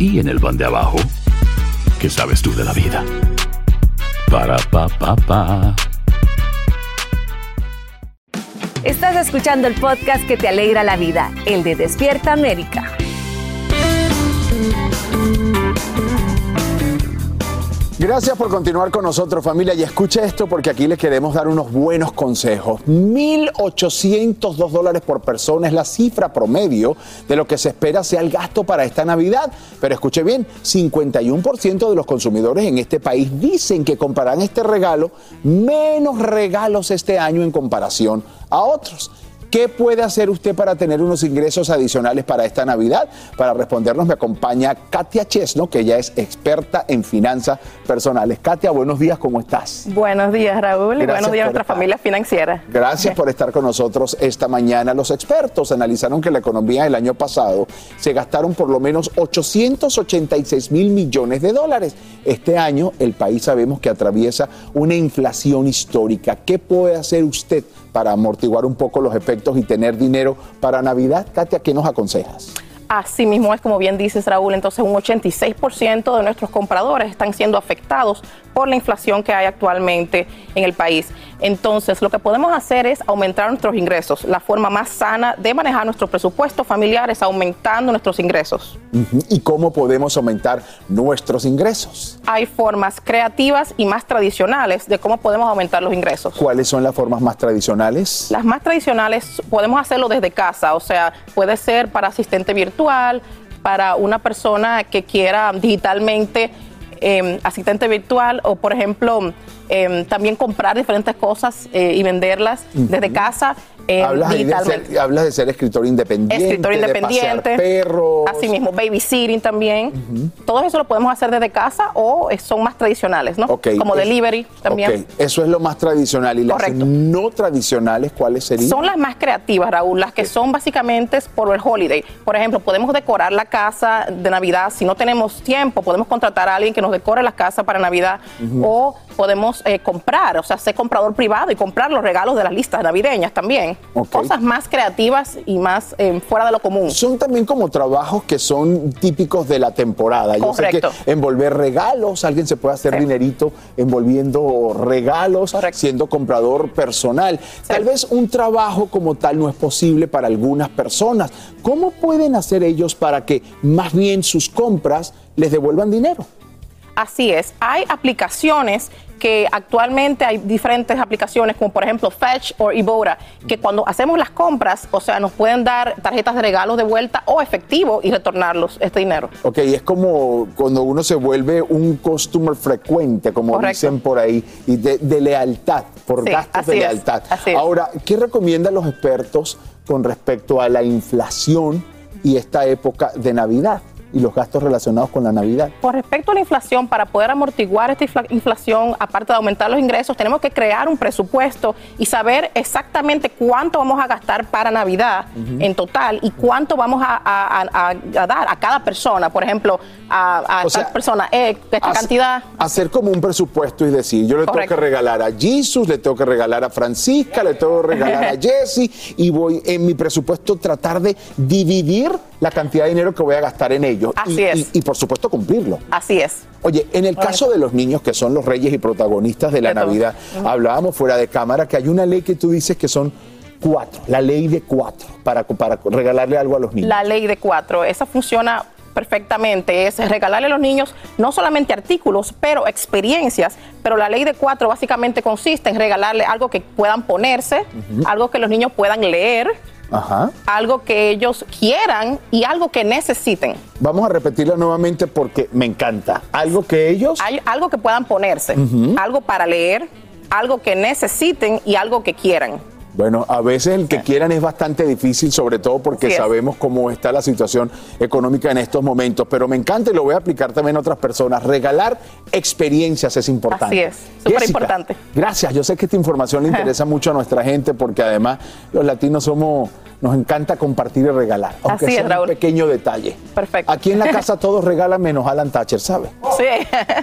y en el pan de abajo, ¿qué sabes tú de la vida? Para, pa, pa, pa. Estás escuchando el podcast que te alegra la vida, el de Despierta América. Gracias por continuar con nosotros familia y escuche esto porque aquí les queremos dar unos buenos consejos. 1.802 dólares por persona es la cifra promedio de lo que se espera sea el gasto para esta Navidad. Pero escuche bien, 51% de los consumidores en este país dicen que comprarán este regalo menos regalos este año en comparación a otros. ¿Qué puede hacer usted para tener unos ingresos adicionales para esta Navidad? Para respondernos me acompaña Katia Chesno, que ella es experta en finanzas personales. Katia, buenos días, ¿cómo estás? Buenos días, Raúl, y buenos días a nuestra estar. familia financiera. Gracias por estar con nosotros esta mañana. Los expertos analizaron que la economía del año pasado se gastaron por lo menos 886 mil millones de dólares. Este año el país sabemos que atraviesa una inflación histórica. ¿Qué puede hacer usted para amortiguar un poco los efectos y tener dinero para Navidad? Katia, ¿qué nos aconsejas? Así mismo es como bien dices, Raúl, entonces un 86% de nuestros compradores están siendo afectados por la inflación que hay actualmente en el país. Entonces, lo que podemos hacer es aumentar nuestros ingresos. La forma más sana de manejar nuestro presupuesto familiar es aumentando nuestros ingresos. ¿Y cómo podemos aumentar nuestros ingresos? Hay formas creativas y más tradicionales de cómo podemos aumentar los ingresos. ¿Cuáles son las formas más tradicionales? Las más tradicionales podemos hacerlo desde casa, o sea, puede ser para asistente virtual, para una persona que quiera digitalmente eh, asistente virtual o, por ejemplo, eh, también comprar diferentes cosas eh, y venderlas desde casa eh, Hablas, ahí de digitalmente. ser, hablas de ser escritor independiente, Escritor de independiente, perros. así mismo, babysitting también. Todo eso lo podemos hacer desde casa o eh, son más tradicionales, ¿no? Como es- delivery también. Ok, eso es lo más tradicional. ¿Y las no tradicionales cuáles serían? Son las más creativas, Raúl, las que son básicamente por el holiday. Por ejemplo, podemos decorar la casa de Navidad. Si no tenemos tiempo, podemos contratar a alguien que nos decore la casa para Navidad. O podemos eh, comprar, o sea, ser comprador privado y comprar los regalos de las listas navideñas también. Cosas más creativas y más eh, fuera de lo común. Son también como trabajos que son típicos de la temporada. Yo sé Correcto. que envolver regalos, alguien se puede hacer dinerito envolviendo regalos, siendo comprador personal. Tal vez un trabajo como tal no es posible para algunas personas. ¿Cómo pueden hacer ellos para que más bien sus compras les devuelvan dinero? Así es. Hay aplicaciones que actualmente hay diferentes aplicaciones, como por ejemplo Fetch o Ibora, que cuando hacemos las compras, o sea, nos pueden dar tarjetas de regalo de vuelta o efectivo y retornarlos este dinero. Ok, es como cuando uno se vuelve un customer frecuente, como Correcto. dicen por ahí, y de, de lealtad, por Sí, gastos de lealtad. es. Ahora, ¿qué recomiendan los expertos con respecto a la inflación y esta época de Navidad y los gastos relacionados con la Navidad? Con respecto a la inflación, para poder amortiguar esta infla- inflación, aparte de aumentar los ingresos, tenemos que crear un presupuesto y saber exactamente cuánto vamos a gastar para Navidad en total y cuánto vamos a, a- a- a dar a cada persona. Por ejemplo, a, O tal sea, persona, eh, esta hace- cantidad. Hacer como un presupuesto y decir, yo le Correcto. tengo que regalar a Jesus, le tengo que regalar a Francisca, le tengo que regalar a <laughs> Jesse y voy en mi presupuesto tratar de dividir la cantidad de dinero que voy a gastar en ellos. Así y, es. y- y, por supuesto cumplirlo. Así es. Oye, en el caso de los niños que son los reyes y protagonistas de la De. Navidad, hablábamos fuera de cámara que hay una ley que tú dices que son cuatro, la ley de cuatro, para, para regalarle algo a los niños. La ley de cuatro, esa funciona perfectamente, es regalarle a los niños no solamente artículos, pero experiencias, pero la ley de cuatro básicamente consiste en regalarle algo que puedan ponerse, algo que los niños puedan leer, Ajá. algo que ellos quieran y algo que necesiten. Vamos a repetirla nuevamente porque me encanta. Algo que ellos... Hay algo que puedan ponerse, algo para leer, algo que necesiten y algo que quieran. Bueno, a veces el que quieran es bastante difícil, sobre todo porque es. sabemos cómo está la situación económica en estos momentos, pero me encanta y lo voy a aplicar también a otras personas. Regalar experiencias es importante. Así es, súper importante. Gracias, yo sé que esta información le <laughs> interesa mucho a nuestra gente porque además los latinos somos, nos encanta compartir y regalar, aunque Así es, sea un Raúl. pequeño detalle. Perfecto. Aquí en la casa <laughs> todos regalan menos Alan Thatcher, ¿sabe? Sí.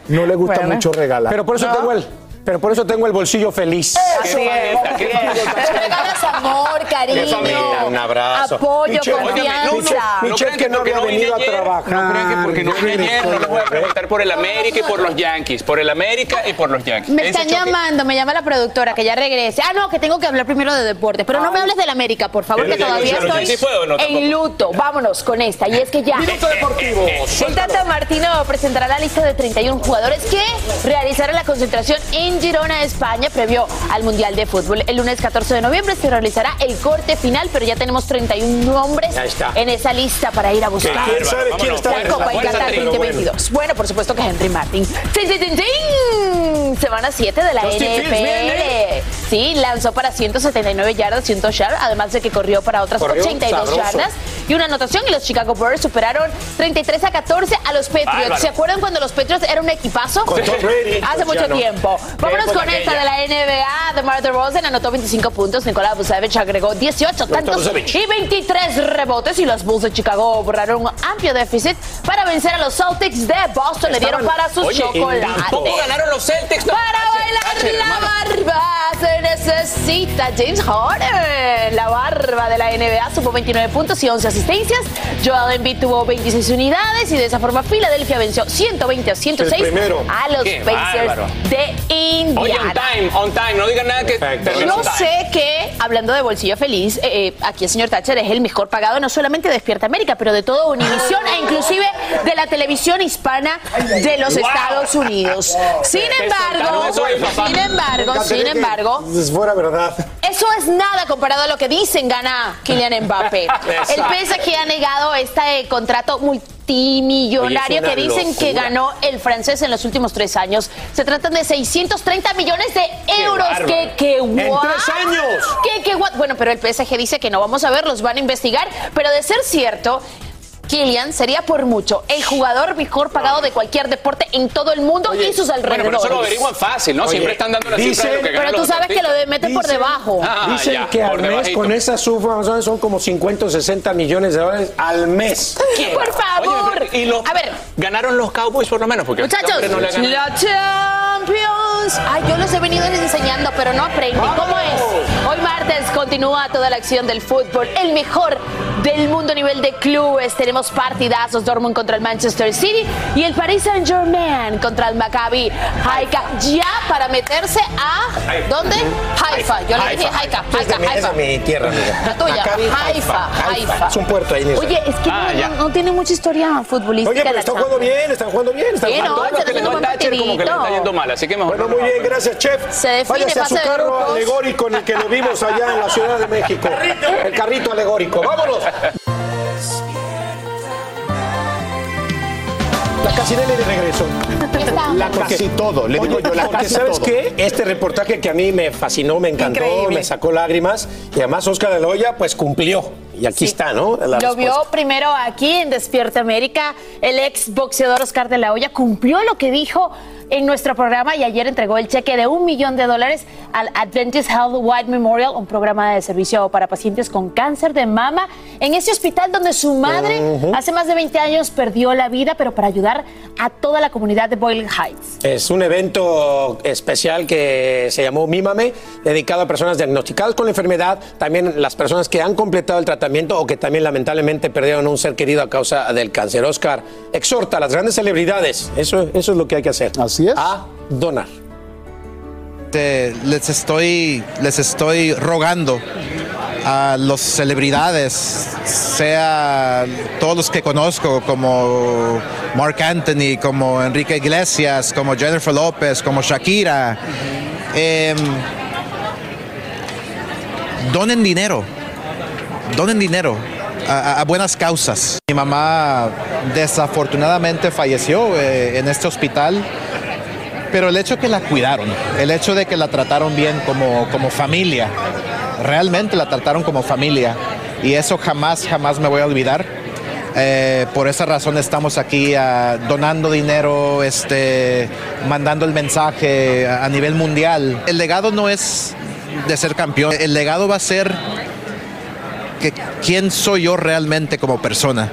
No le gusta Bueno. mucho regalar. Pero por eso tengo el, pero por eso tengo el bolsillo feliz. Regalas amor, cariño, Qué familia, un abrazo. apoyo, Mi chef, confianza. mi chef, mi chef que no había venido a trabajar. No crean que porque no vine ayer, no les voy a preguntar por el América y por los Yankees. Por el América y por los Yankees. Me están llamando, me llama la productora que ya regrese. Ah, no, que tengo que hablar primero de deportes. Pero no me hables del América, por favor, ¿Es que todavía estoy no en luto. Vámonos con esta. Y es que ya. Minuto deportivo. El Tata Martino presentará la lista de 31 jugadores que realizarán la concentración en Girona, España, previo al Mundial de Fútbol. El lunes 14 de noviembre se realizará el corte final, pero ya tenemos 31 nombres en esa lista para ir a buscar ¿Quién sabe quién está la en Copa la en fuerza, Qatar pero bueno. 2022? Bueno, por supuesto que Henry Martin. ¡Tin, tin, tin, tin! Semana 7 de la Justin Fields, bien, NFL. Sí, lanzó para 179 yardas y un touchdown, además de que corrió para otras Corrió 82 sabroso. yardas y una anotación. Y los Chicago Bears superaron 33 a 14 a los Patriots. Bárbaro. ¿Se acuerdan cuando los Patriots eran un equipazo? Con Tom Brady, Hace mucho no. tiempo. Vámonos época con esta de la NBA. DeMar DeRozan anotó 25 puntos. Nicolás Vucevic agregó 18 tantos y 23 rebotes. Y los Bulls de Chicago borraron un amplio déficit para vencer a los Celtics de Boston. Le dieron para sus Oye, chocolates. tampoco ganaron los Celtics. no. Para bailar la barba se necesita James Harden. La barba de la NBA supo 29 puntos y 11 asistencias. Joel Embiid tuvo 26 unidades y de esa forma Filadelfia venció 120 a 106 El primero. a los Qué Pacers bárbaro. de Oye, on time, on time. No digan nada que Yo sé que, hablando de bolsillo feliz, eh, eh, aquí el señor Thatcher es el mejor pagado, no solamente de Despierta América, pero de toda Univisión e inclusive de la televisión hispana de los Wow. Estados Unidos. Sin embargo, sin embargo, sin embargo, es fuera verdad. eso es nada comparado a lo que dicen gana Kylian Mbappé. <laughs> El PSG ha negado este contrato multimillonario Oye, que dicen que ganó el francés en los últimos tres años. Se tratan de 630 millones de euros. bárbaro. que que ¡En tres años! Que guau. Bueno, pero el PSG dice que no vamos a ver, los van a investigar. Pero de ser cierto. Kylian sería por mucho el jugador mejor pagado de cualquier deporte en todo el mundo y sus Bueno, alrededores. pero eso lo averiguan fácil, ¿no? Oye, Siempre están dando la cifra de lo dicen- que ganan Pero tú sabes que lo meten por debajo. Ah, Dicen ya, que al mes debajito. con esa suma más o menos son como 50 o 60 millones de dólares al mes. ¿Qué? Por favor. Oye, pero- y los- A ver. Ganaron los Cowboys por lo menos, porque Muchachos, no la Champions. Ay, yo los he venido enseñando, pero no aprenden. ¿Cómo es? Hoy martes continúa toda la acción del fútbol. El mejor del mundo a nivel de clubes. Tenemos partidazos. Dortmund contra el Manchester City y el Paris Saint Germain contra el Maccabi Haifa. Ya para meterse a ¿dónde? Haifa. Yo le dije Haifa. Haifa. Esa es mi tierra, amiga. La tuya. Maccabi Haifa. Haifa. Es un puerto ahí. Oye, es que Ah, no, no- no tiene mucha historia futbolística. Oye, pero están jugando bien, están jugando bien. Están no, jugando está haciendo un buen Thatcher como que le está yendo mal, así que mejor. Bueno, muy bien, gracias, chef. Se define Váyase a su carro alegórico en el que lo vimos allá en la Ciudad de México. <laughs> El carrito alegórico. ¡Vámonos! <laughs> La Casinelli de regreso. La casi todo, le digo yo, la porque casi ¿sabes todo. qué? Este reportaje que a mí me fascinó, me encantó, Increíble. me sacó lágrimas y además Oscar de la Hoya pues cumplió. Y aquí está, ¿no? La Lo vio primero aquí en Despierta América. El ex boxeador Oscar de la Hoya cumplió lo que dijo en nuestro programa y ayer entregó el cheque de un millón de dólares al Adventist Health White Memorial, un programa de servicio para pacientes con cáncer de mama en ese hospital donde su madre hace más de 20 años perdió la vida, pero para ayudar a toda la comunidad de Boyle Heights. Es un evento especial que se llamó Mímame, dedicado a personas diagnosticadas con la enfermedad, también las personas que han completado el tratamiento o que también lamentablemente perdieron un ser querido a causa del cáncer. Oscar exhorta a las grandes celebridades, eso, eso es lo que hay que hacer. Así A donar. Les estoy les estoy rogando a las celebridades, sea todos los que conozco, como Mark Anthony, como Enrique Iglesias, como Jennifer López, como Shakira, em, donen dinero, donen dinero a buenas causas. Mi mamá desafortunadamente falleció eh, en este hospital. Pero el hecho que la cuidaron, el hecho de que la trataron bien como, como familia, realmente la trataron como familia. Y eso jamás, jamás me voy a olvidar. Eh, por esa razón estamos aquí ah, donando dinero, este, mandando el mensaje a, a nivel mundial. El legado no es de ser campeón, el legado va a ser que quién soy yo realmente como persona.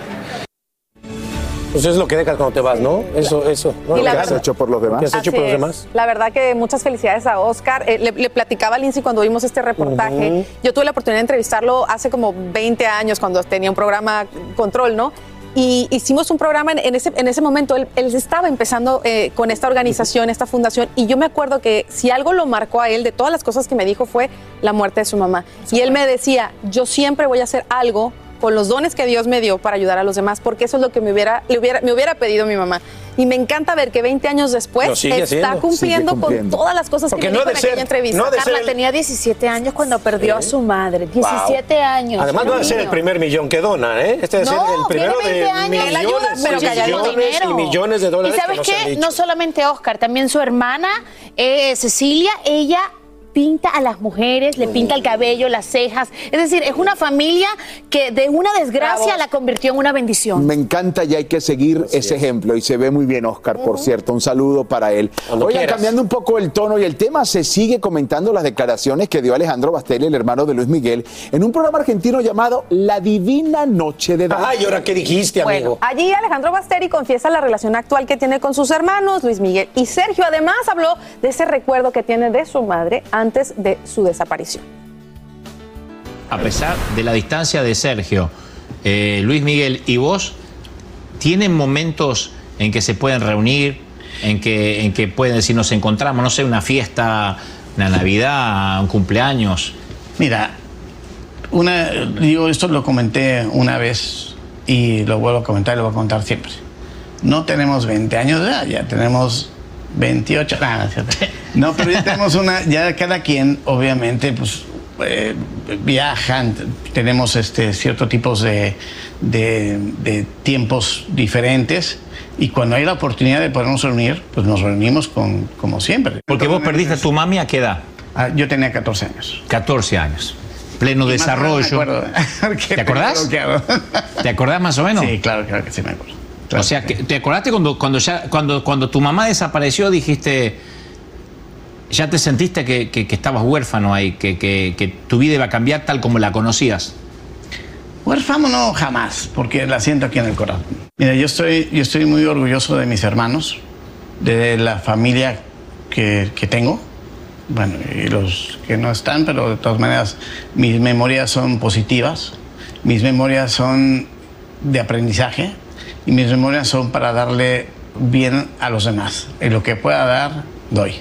Pues es lo que dejas cuando te vas, ¿no? Eso, eso. ¿no? Y Lo que has hecho por los demás. ¿Qué has hecho por los es. demás? La verdad que muchas felicidades a Oscar. Eh, le, le platicaba a Lindsay cuando vimos este reportaje. Yo tuve la oportunidad de entrevistarlo hace como 20 años cuando tenía un programa Control, ¿no? Y hicimos un programa en, ese, en ese momento. Él, él estaba empezando eh, con esta organización, esta fundación. Y yo me acuerdo que si algo lo marcó a él, de todas las cosas que me dijo, fue la muerte de su mamá. Y él me decía, yo siempre voy a hacer algo con los dones que Dios me dio para ayudar a los demás, porque eso es lo que me hubiera, le hubiera, me hubiera pedido mi mamá. Y me encanta ver que 20 años después está cumpliendo, con todas las cosas Porque que me no dijo en ser- aquella entrevista. no Carla ser- tenía 17 años cuando perdió a su madre. 17 años. Además, no debe ser el primer millón que dona, ¿eh? Este debe ser No, el primero tiene de 20 años. Ayuda, millones, pero calladito. millones dinero. y millones de dólares. ¿Y sabes que qué? No solamente Oscar, también su hermana eh, Cecilia, ella pinta a las mujeres, le pinta el cabello, las cejas. Es decir, es una familia que de una desgracia Bravo. la convirtió en una bendición. Me encanta y hay que seguir ese ejemplo. Y se ve muy bien, Oscar, por cierto. Un saludo para él. Cuando Oigan, quieras. cambiando un poco el tono y el tema, se sigue comentando las declaraciones que dio Alejandro Bastelli, el hermano de Luis Miguel, en un programa argentino llamado La Divina Noche de Danza. Ay, ¿y ahora qué dijiste, amigo? Bueno, allí Alejandro Basteri confiesa la relación actual que tiene con sus hermanos, Luis Miguel y Sergio. Además, habló de ese recuerdo que tiene de su madre antes de su desaparición. A pesar de la distancia de Sergio, eh, Luis Miguel y vos, ¿tienen momentos en que se pueden reunir, en que, en que pueden decir nos encontramos, no sé, una fiesta, una Navidad, un cumpleaños? Mira, una, digo, esto lo comenté una vez y lo vuelvo a comentar y lo voy a contar siempre. No tenemos 20 años de edad, ya tenemos 28. Ah, <laughs> no, cierto. pero ya tenemos una, ya cada quien, obviamente, pues eh, viajan, tenemos este, ciertos tipos de, de- de tiempos diferentes y cuando hay la oportunidad de podernos reunir, pues nos reunimos con, como siempre. Porque vos perdiste a tu mami a qué edad? Ah, yo tenía 14 años. 14 años. Pleno Y desarrollo. acuerdo. <laughs> ¿Te acordás? <laughs> ¿Te acordás más o menos? Sí, claro, claro que sí me acuerdo. o sea, que- ¿te acordaste cuando, cuando, ya, cuando, cuando tu mamá desapareció, dijiste, ya te sentiste que, que- que estabas huérfano ahí, que, que- tu vida iba a cambiar tal como la conocías? Huérfano no jamás, porque la siento aquí en el corazón. Mira, yo estoy, yo estoy muy orgulloso de mis hermanos, de la familia que tengo. Bueno, y los que no están, pero de todas maneras mis memorias son positivas, mis memorias son de aprendizaje y mis memorias son para darle bien a los demás. Y lo que pueda dar, doy.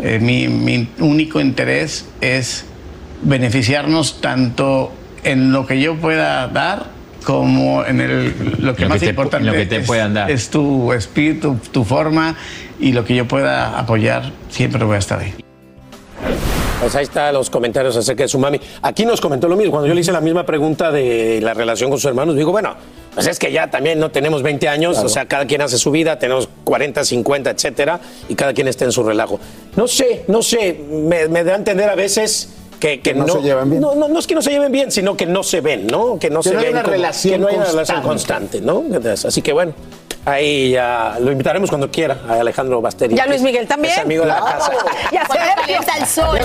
Eh, mi, mi único interés es beneficiarnos tanto en lo que yo pueda dar como en el, lo que Lo más que te- importante lo que te es, puedan dar. es tu espíritu, tu forma y lo que yo pueda apoyar, siempre voy a estar ahí. Pues ahí están los comentarios acerca de su mami. Aquí nos comentó lo mismo. Cuando yo le hice la misma pregunta de la relación con sus hermanos, digo, bueno, pues es que ya también no tenemos 20 años, Claro. o sea, cada quien hace su vida, tenemos 40, 50, etcétera, y cada quien está en su relajo. No sé, no sé, me, me da a entender a veces que, que Que no se llevan bien. No, no, no es que no se lleven bien, sino que no se ven, ¿no? Que no Que se no hay ven. una como- relación que no hay una relación constante. ¿no? Así que bueno. Ahí ya lo invitaremos cuando quiera a Alejandro Basteri. Ya Luis Miguel también. Es amigo de la casa. <laughs> Ya Sergio. calienta el sol.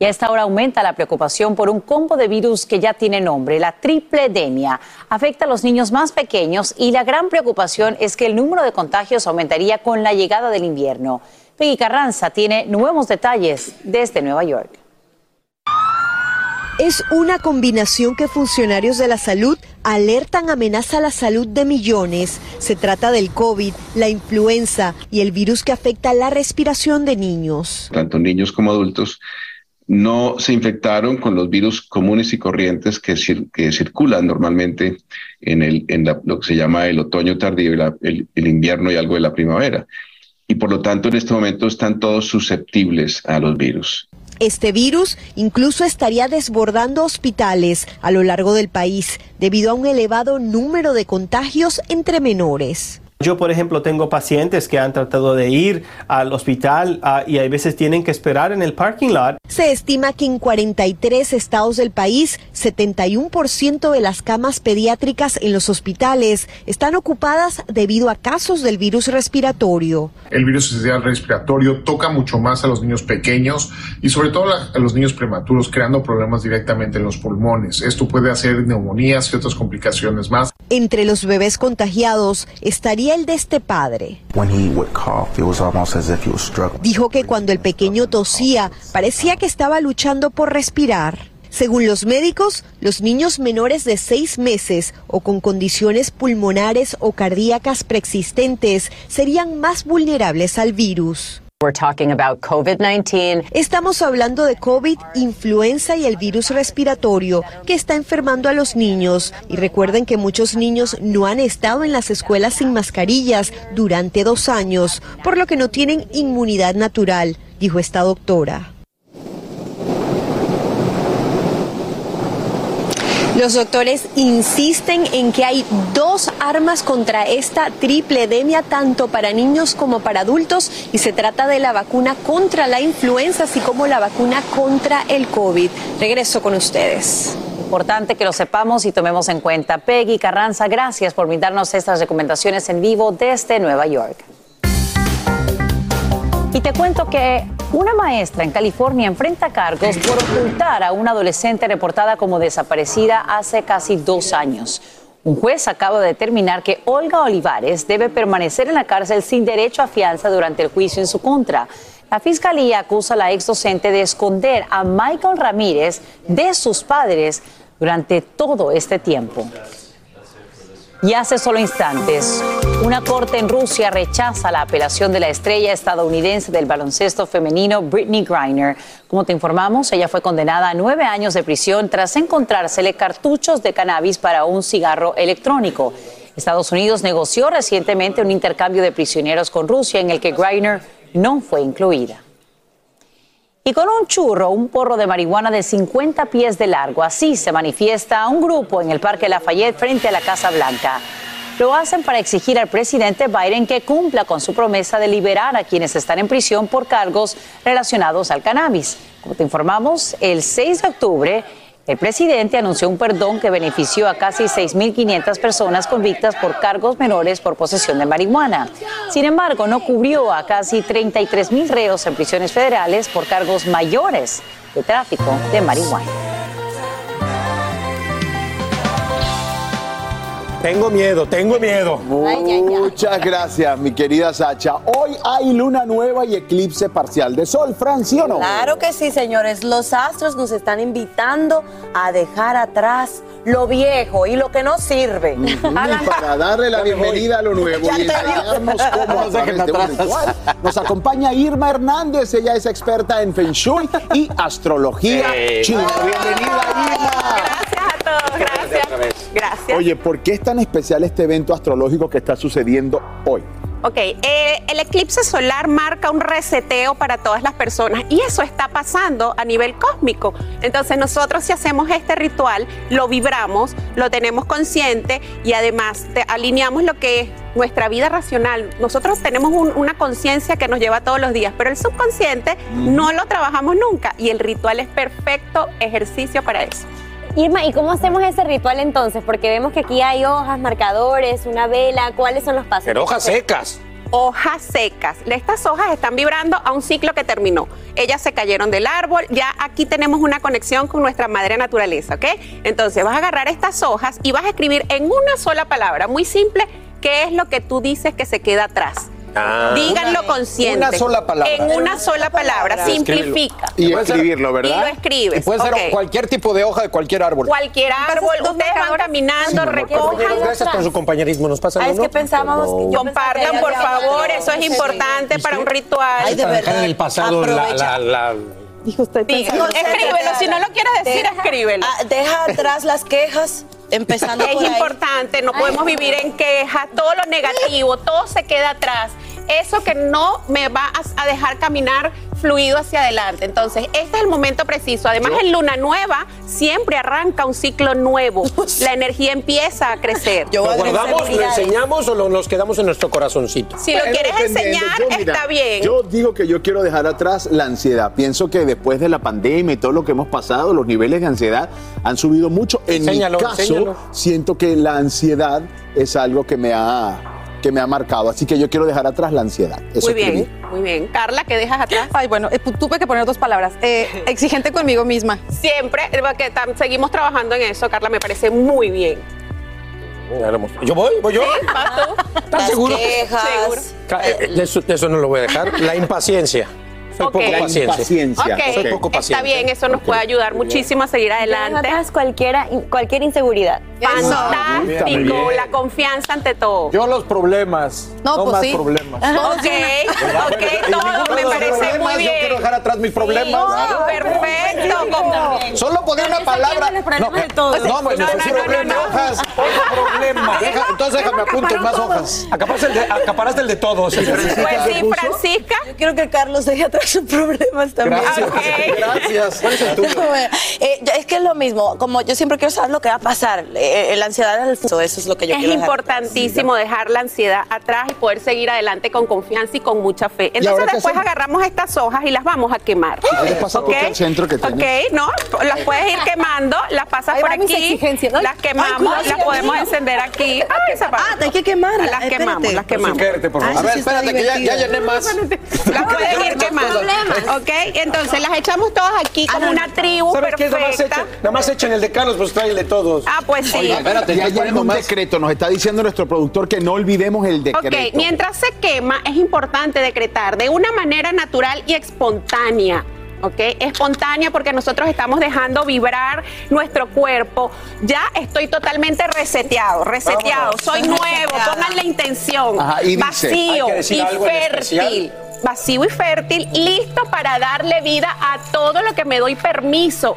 Y a esta hora aumenta la preocupación por un combo de virus que ya tiene nombre, la tripledemia. Afecta a los niños más pequeños y la gran preocupación es que el número de contagios aumentaría con la llegada del invierno. Peggy Carranza tiene nuevos detalles desde Nueva York. Es una combinación que funcionarios de la salud alertan amenaza a la salud de millones. Se trata del COVID, la influenza y el virus que afecta la respiración de niños. tanto niños como adultos, no se infectaron con los virus comunes y corrientes que, cir- que circulan normalmente en, lo que se llama el otoño tardío, el invierno y algo de la primavera. Y por lo tanto, en este momento están todos susceptibles a los virus. Este virus incluso estaría desbordando hospitales a lo largo del país debido a un elevado número de contagios entre menores. Yo, por ejemplo, tengo pacientes que han tratado de ir al hospital ah, y a veces tienen que esperar en el parking lot. Se estima que en 43 estados del país, 71% de las camas pediátricas en los hospitales están ocupadas debido a casos del virus respiratorio. El virus esencial respiratorio toca mucho más a los niños pequeños y sobre todo a los niños prematuros, creando problemas directamente en los pulmones. Esto puede hacer neumonías y otras complicaciones más. Entre los bebés contagiados estaría el de este padre. Dijo que cuando el pequeño tosía, parecía que estaba luchando por respirar. Según los médicos, los niños menores de seis meses o con condiciones pulmonares o cardíacas preexistentes serían más vulnerables al virus. We're talking about COVID-19. Estamos hablando de COVID, influenza y el virus respiratorio que está enfermando a los niños. Y recuerden que muchos niños no han estado en las escuelas sin mascarillas durante dos años, por lo que no tienen inmunidad natural, dijo esta doctora. Los doctores insisten en que hay dos armas contra esta triple edemia, tanto para niños como para adultos, y se trata de la vacuna contra la influenza, así como la vacuna contra el COVID. Regreso con ustedes. Importante que lo sepamos y tomemos en cuenta. Peggy Carranza, gracias por brindarnos estas recomendaciones en vivo desde Nueva York. Y te cuento que una maestra en California enfrenta cargos por ocultar a una adolescente reportada como desaparecida hace casi dos años. Un juez acaba de determinar que Olga Olivares debe permanecer en la cárcel sin derecho a fianza durante el juicio en su contra. La fiscalía acusa a la ex docente de esconder a Michael Ramírez de sus padres durante todo este tiempo. Y hace solo instantes, una corte en Rusia rechaza la apelación de la estrella estadounidense del baloncesto femenino Britney Griner. Como te informamos, ella fue condenada a nueve años de prisión tras encontrársele cartuchos de cannabis para un cigarro electrónico. Estados Unidos negoció recientemente un intercambio de prisioneros con Rusia en el que Griner no fue incluida. Y con un churro, un porro de marihuana de 50 pies de largo, así se manifiesta un grupo en el Parque Lafayette frente a la Casa Blanca. Lo hacen para exigir al presidente Biden que cumpla con su promesa de liberar a quienes están en prisión por cargos relacionados al cannabis. Como te informamos, el 6 de octubre el presidente anunció un perdón que benefició a casi 6.500 personas convictas por cargos menores por posesión de marihuana. Sin embargo, no cubrió a casi 33.000 reos en prisiones federales por cargos mayores de tráfico de marihuana. Tengo miedo, tengo miedo. Muchas gracias, mi querida Sacha. Hoy hay luna nueva y eclipse parcial de sol, Fran, ¿sí o no? Claro que sí, señores. Los astros nos están invitando a dejar atrás lo viejo y lo que no sirve. Y para darle la <laughs> bienvenida a lo nuevo y enseñarnos cómo <laughs> hacer te este ritual, nos acompaña Irma Hernández. Ella es experta en Feng Shui y astrología Eh. china. Bienvenida, Irma. Gracias a todos, gracias. Gracias. Oye, ¿por qué es tan especial este evento astrológico que está sucediendo hoy? Ok, eh, el eclipse solar marca un reseteo para todas las personas y eso está pasando a nivel cósmico. Entonces nosotros si hacemos este ritual, lo vibramos, lo tenemos consciente y además te- alineamos lo que es nuestra vida racional. Nosotros tenemos un- una conciencia que nos lleva todos los días, pero el subconsciente no lo trabajamos nunca y el ritual es perfecto ejercicio para eso. Irma, ¿y cómo hacemos ese ritual entonces? Porque vemos que aquí hay hojas, marcadores, una vela. ¿Cuáles son los pasos? Pero hojas secas. hojas secas. Estas hojas están vibrando a un ciclo que terminó. Ellas se cayeron del árbol, ya aquí tenemos una conexión con nuestra madre naturaleza, ¿ok? Entonces vas a agarrar estas hojas y vas a escribir en una sola palabra, muy simple, qué es lo que tú dices que se queda atrás. Ah. Díganlo consciente. una sola palabra. En una sola palabra, simplifica. Y escribirlo, ¿verdad? Y lo escribes. Y puede ser ok. cualquier tipo de hoja de cualquier árbol. Cualquier árbol, ustedes van caminando, recojan. Gracias por su compañerismo. Nos pasan Ah, es uno. que pensábamos que yo Compartan, por favor, eso es importante para un ritual. para dejar en el pasado la, la, la- Dijo usted. escríbelo, si no lo quieres decir, Deja- escríbelo. ah, Deja atrás las quejas, empezando Es por ahí. importante, no podemos vivir en quejas, todo lo negativo, todo se queda atrás. Eso que no me va a, a dejar caminar fluido hacia adelante. Entonces, este es el momento preciso. Además, Yo- en luna nueva siempre arranca un ciclo nuevo. La energía empieza a crecer. ¿Lo guardamos, lo enseñamos o lo- nos quedamos en nuestro corazoncito? Si lo quieres enseñar, Yo, mira, está bien. Yo digo que yo quiero dejar atrás la ansiedad. Pienso que después de la pandemia y todo lo que hemos pasado, los niveles de ansiedad han subido mucho. En Enséñalo, mi caso, enséñalo. siento que la ansiedad es algo que me ha que me ha marcado, así que yo quiero dejar atrás la ansiedad. Eso Muy bien, escribí. muy bien. Carla, ¿qué dejas atrás? Ay, bueno, eh, tuve que poner dos palabras. Eh, <laughs> exigente conmigo misma. Siempre, eh, porque tam- seguimos trabajando en eso, Carla, me parece muy bien. ¿Yo voy? ¿Voy yo? ¿Estás seguro? Seguro. Eh, De eso, de eso no lo voy a dejar. La impaciencia. Soy Ok. poco La paciente. impaciencia. Ok, Soy poco está paciente. bien, eso nos puede ayudar muchísimo a seguir adelante. cualquiera, cualquier inseguridad. Fantástico, bien. la confianza ante todo. Yo los problemas. No, No, pues más sí. problemas. Ok, <laughs> ok, todo me parece muy Yo quiero bien. dejar atrás mis problemas. Sí, perfecto. como- Solo poner una palabra. No, no, no, pues, No, no, sí, no, problema, no, no. hojas. Otro <laughs> problema. Deja- entonces déjame apunto más hojas. Acaparaste el de, acaparaste el de todos. Pues sí, Francisca. Yo quiero que Carlos deje atrás <laughs> sus problemas también. Gracias. <laughs> Gracias. ¿Cuál es el tuyo? Eh, es que es lo mismo, como yo siempre quiero saber lo que va a pasar, eh, eh, la ansiedad en el futuro, eso es lo que yo Es quiero dejar. importantísimo dejar la ansiedad atrás y poder seguir adelante con confianza y con mucha fe. Entonces después agarramos estas hojas y las vamos a quemar. pasa por ¿Ok? aquí al centro que tienes. Ok, no, las puedes ir quemando, las pasas Ahí por aquí, las Ay, quemamos, cuidado, las podemos mío. encender aquí. Ay, esa Ah, hay que quemarla. Las Espérate. quemamos, las quemamos. Quédate, por favor. Ah, A ver, espérate, que ya, llené más. Las pueden ir <laughs> quemando. Ok, entonces las echamos todas aquí como una tribu ¿Sabes qué? Nada más, perfecta. echen, nada más echen el de Carlos, pues trae el de todos. Ah, pues sí. Oiga, espérate, y hay algún decreto, nos está diciendo nuestro productor que no olvidemos el decreto. Ok, mientras se quema es importante decretar de una manera natural y espontánea. ¿Ok? Espontánea porque nosotros estamos dejando vibrar nuestro cuerpo. Ya estoy totalmente reseteado, reseteado. Vámonos. Soy nuevo, pongan la intención. Ajá, y dice, Vacío ¿hay que decir y fértil. Vacío y fértil, listo para darle vida a todo lo que me doy permiso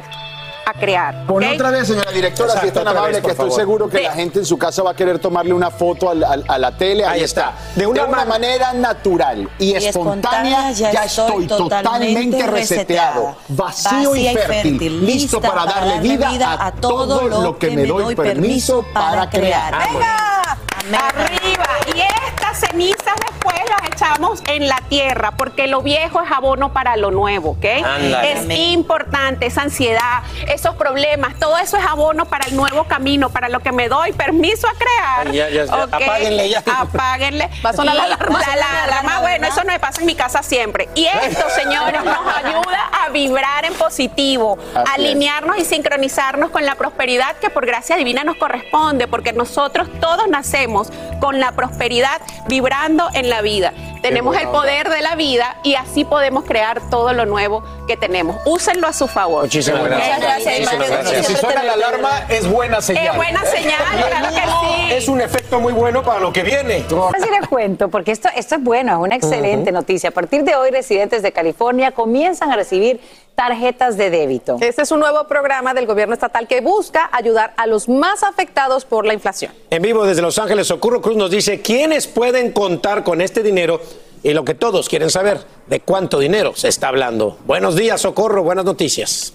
a crear. Pon otra vez, señora directora, si es tan amable, vez, que estoy favor. seguro que Sí. la gente en su casa va a querer tomarle una foto a la tele. Ahí, Ahí está. está. De una, manera natural y, Y espontánea, espontánea, ya, estoy totalmente reseteado, vacío y fértil, listo para darle vida a todo lo que me doy permiso para crear. Venga. Arriba Y estas cenizas después las echamos en la tierra, porque lo viejo es abono para lo nuevo, ¿ok? Ándale. Es Amén. importante esa ansiedad, esos problemas, todo eso es abono para el nuevo camino, para lo que me doy permiso a crear. Ya, ya, ya. ¿ok? Apáguenle ya. Apáguenle. Va a sonar la alarma. La, la alarma, bueno, eso no me pasa en mi casa siempre. Y <laughs> esto, señores, nos ayuda a vibrar en positivo, Así a es. alinearnos y sincronizarnos con la prosperidad que por gracia divina nos corresponde, porque nosotros todos nacemos con la prosperidad vibrando en la vida. Tenemos el poder de la vida y así podemos crear todo lo nuevo que tenemos. Úsenlo a su favor. Muchísimas gracias. Muchísimas gracias. Si suena la alarma, es buena señal. Es buena señal, claro que <laughs> sí. Es un efecto muy bueno para lo que viene. Así les cuento, porque esto, esto es bueno, es una excelente noticia. A partir de hoy, residentes de California comienzan a recibir tarjetas de débito. Este es un nuevo programa del gobierno estatal que busca ayudar a los más afectados por la inflación. En vivo desde Los Ángeles, Socorro Cruz nos dice quiénes pueden contar con este dinero y lo que todos quieren saber, de cuánto dinero se está hablando. Buenos días, Socorro, buenas noticias.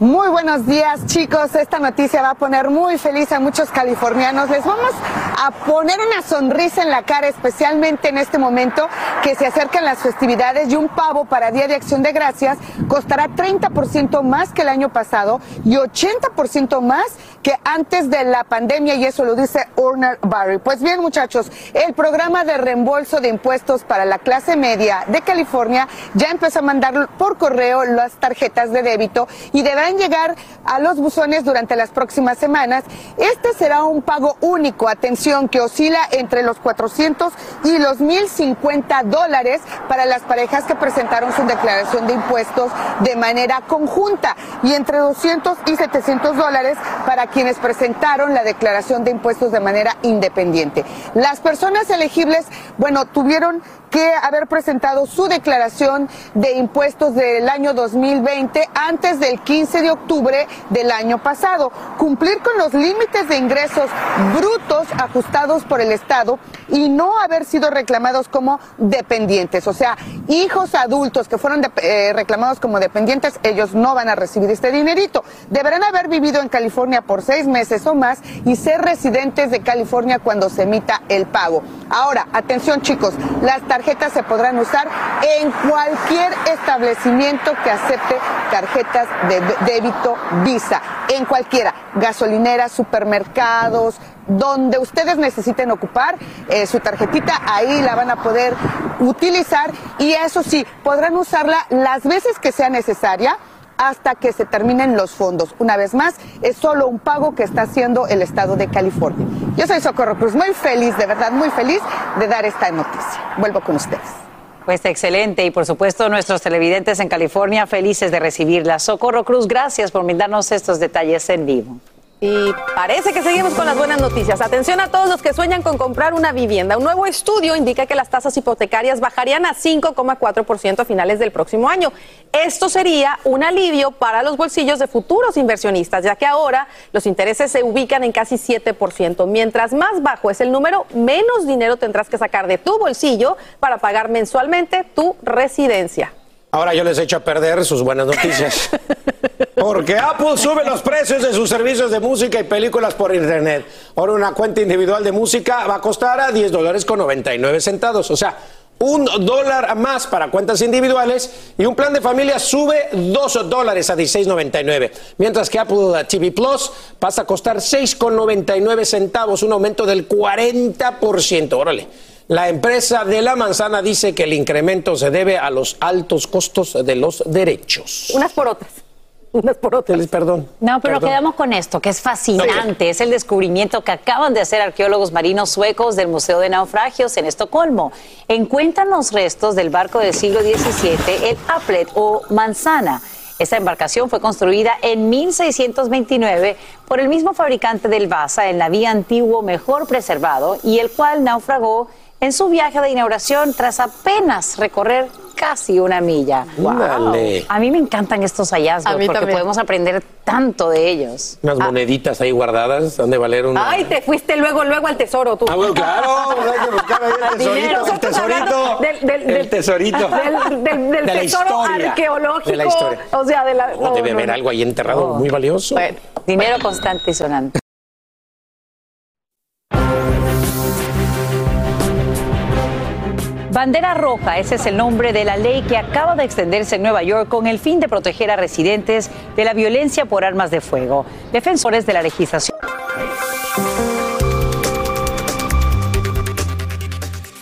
Muy buenos días chicos, esta noticia va a poner muy feliz a muchos californianos. Les vamos a poner una sonrisa en la cara, especialmente en este momento que se acercan las festividades y un pavo para Día de Acción de Gracias costará 30% más que el año pasado y 80% más que antes de la pandemia y eso lo dice Urner Barry. Pues bien muchachos, el programa de reembolso de impuestos para la clase media de California ya empezó a mandar por correo las tarjetas de débito y deberán llegar a los buzones durante las próximas semanas. Este será un pago único, atención, que oscila entre los 400 y los 1050 dólares para las parejas que presentaron su declaración de impuestos de manera conjunta y entre 200 y 700 dólares para quienes presentaron la declaración de impuestos de manera independiente. Las personas elegibles, bueno, tuvieron que haber presentado su declaración de impuestos del año 2020 antes del 15 de octubre del año pasado, cumplir con los límites de ingresos brutos ajustados por el Estado y no haber sido reclamados como dependientes, o sea, hijos adultos que fueron eh, reclamados como dependientes, ellos no van a recibir este dinerito. Deberán haber vivido en California por seis meses o más y ser residentes de California cuando se emita el pago. Ahora, atención chicos, las se podrán usar en cualquier establecimiento que acepte tarjetas de de- débito Visa, en cualquiera, gasolineras, supermercados, donde ustedes necesiten ocupar eh, su tarjetita, ahí la van a poder utilizar. Y eso sí, podrán usarla las veces que sea necesaria hasta que se terminen los fondos. Una vez más, es solo un pago que está haciendo el Estado de California. Yo soy Socorro Cruz, muy feliz, de verdad, muy feliz de dar esta noticia. Vuelvo con ustedes. Pues excelente y por supuesto nuestros televidentes en California felices de recibirla. Socorro Cruz, gracias por brindarnos estos detalles en vivo. Y parece que seguimos con las buenas noticias. Atención a todos los que sueñan con comprar una vivienda. Un nuevo estudio indica que las tasas hipotecarias bajarían a 5,4% a finales del próximo año. Esto sería un alivio para los bolsillos de futuros inversionistas, ya que ahora los intereses se ubican en casi 7%. Mientras más bajo es el número, menos dinero tendrás que sacar de tu bolsillo para pagar mensualmente tu residencia. Ahora yo les echo a perder sus buenas noticias. <laughs> Porque Apple sube los precios de sus servicios de música y películas por internet. Ahora una cuenta individual de música va a costar a 10 dólares con 99 centavos. O sea, un dólar más para cuentas individuales y un plan de familia sube 2 dólares a 16.99. Mientras que Apple TV Plus pasa a costar 6,99 centavos, un aumento del 40%. Órale. La empresa de la manzana dice que el incremento se debe a los altos costos de los derechos. Unas por otras. Unas por otras. Perdón. No, pero Perdón. quedamos con esto, que es fascinante. Es el descubrimiento que acaban de hacer arqueólogos marinos suecos del Museo de Naufragios en Estocolmo. Encuentran los restos del barco del siglo XVII, el Applet o Manzana. Esta embarcación fue construida en 1629 por el mismo fabricante del Vasa, el navío antiguo mejor preservado, y el cual naufragó en su viaje de inauguración tras apenas recorrer casi una milla. Ándale. A mí me encantan estos hallazgos porque también. podemos aprender tanto de ellos. Unas moneditas ahí guardadas, han de valer una. Ay, te fuiste luego, luego al tesoro tú. Ah, bueno, claro, pues hay que buscar ahí el tesorito, el tesorito, hablando del, del- el del- tesorito. <laughs> Del, del- del De la tesoro historia, arqueológico. de la historia. O sea, de la. Oh, no, debe no, haber no. algo ahí enterrado muy valioso. Dinero constante y sonante. Bandera Roja, ese es el nombre de la ley que acaba de extenderse en Nueva York con el fin de proteger a residentes de la violencia por armas de fuego. Defensores de la legislación.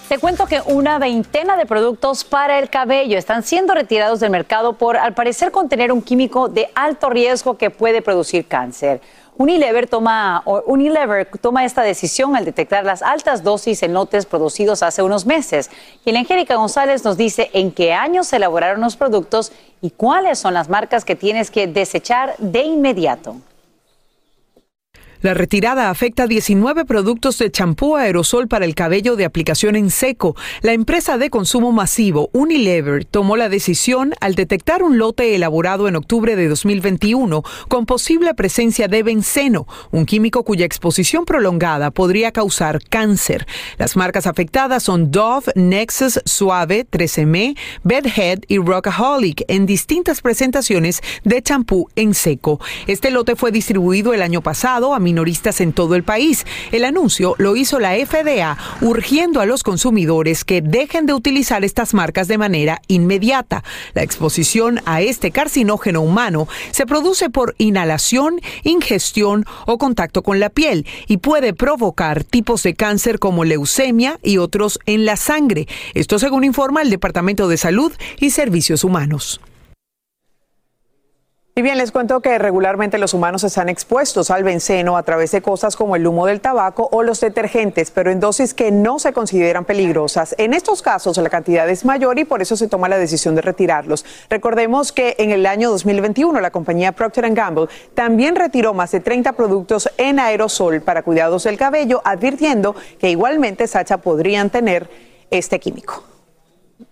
Te cuento que una veintena de productos para el cabello están siendo retirados del mercado por, al parecer, contener un químico de alto riesgo que puede producir cáncer. Unilever toma, Unilever toma esta decisión al detectar las altas dosis en lotes producidos hace unos meses. Y la Angélica González nos dice en qué años se elaboraron los productos y cuáles son las marcas que tienes que desechar de inmediato. La retirada afecta 19 productos de champú aerosol para el cabello de aplicación en seco. La empresa de consumo masivo Unilever tomó la decisión al detectar un lote elaborado en octubre de 2021 con posible presencia de benceno, un químico cuya exposición prolongada podría causar cáncer. Las marcas afectadas son Dove, Nexus, Suave, 13M, Bedhead y Rockaholic en distintas presentaciones de champú en seco. Este lote fue distribuido el año pasado a minoristas en todo el país. El anuncio lo hizo la FDA, urgiendo a los consumidores que dejen de utilizar estas marcas de manera inmediata. La exposición a este carcinógeno humano se produce por inhalación, ingestión o contacto con la piel y puede provocar tipos de cáncer como leucemia y otros en la sangre. Esto según informa el Departamento de Salud y Servicios Humanos. Y bien, les cuento que regularmente los humanos están expuestos al benceno a través de cosas como el humo del tabaco o los detergentes, pero en dosis que no se consideran peligrosas. En estos casos la cantidad es mayor y por eso se toma la decisión de retirarlos. Recordemos que en el año 2021 la compañía Procter Gamble también retiró más de 30 productos en aerosol para cuidados del cabello, advirtiendo que igualmente Sacha podrían tener este químico.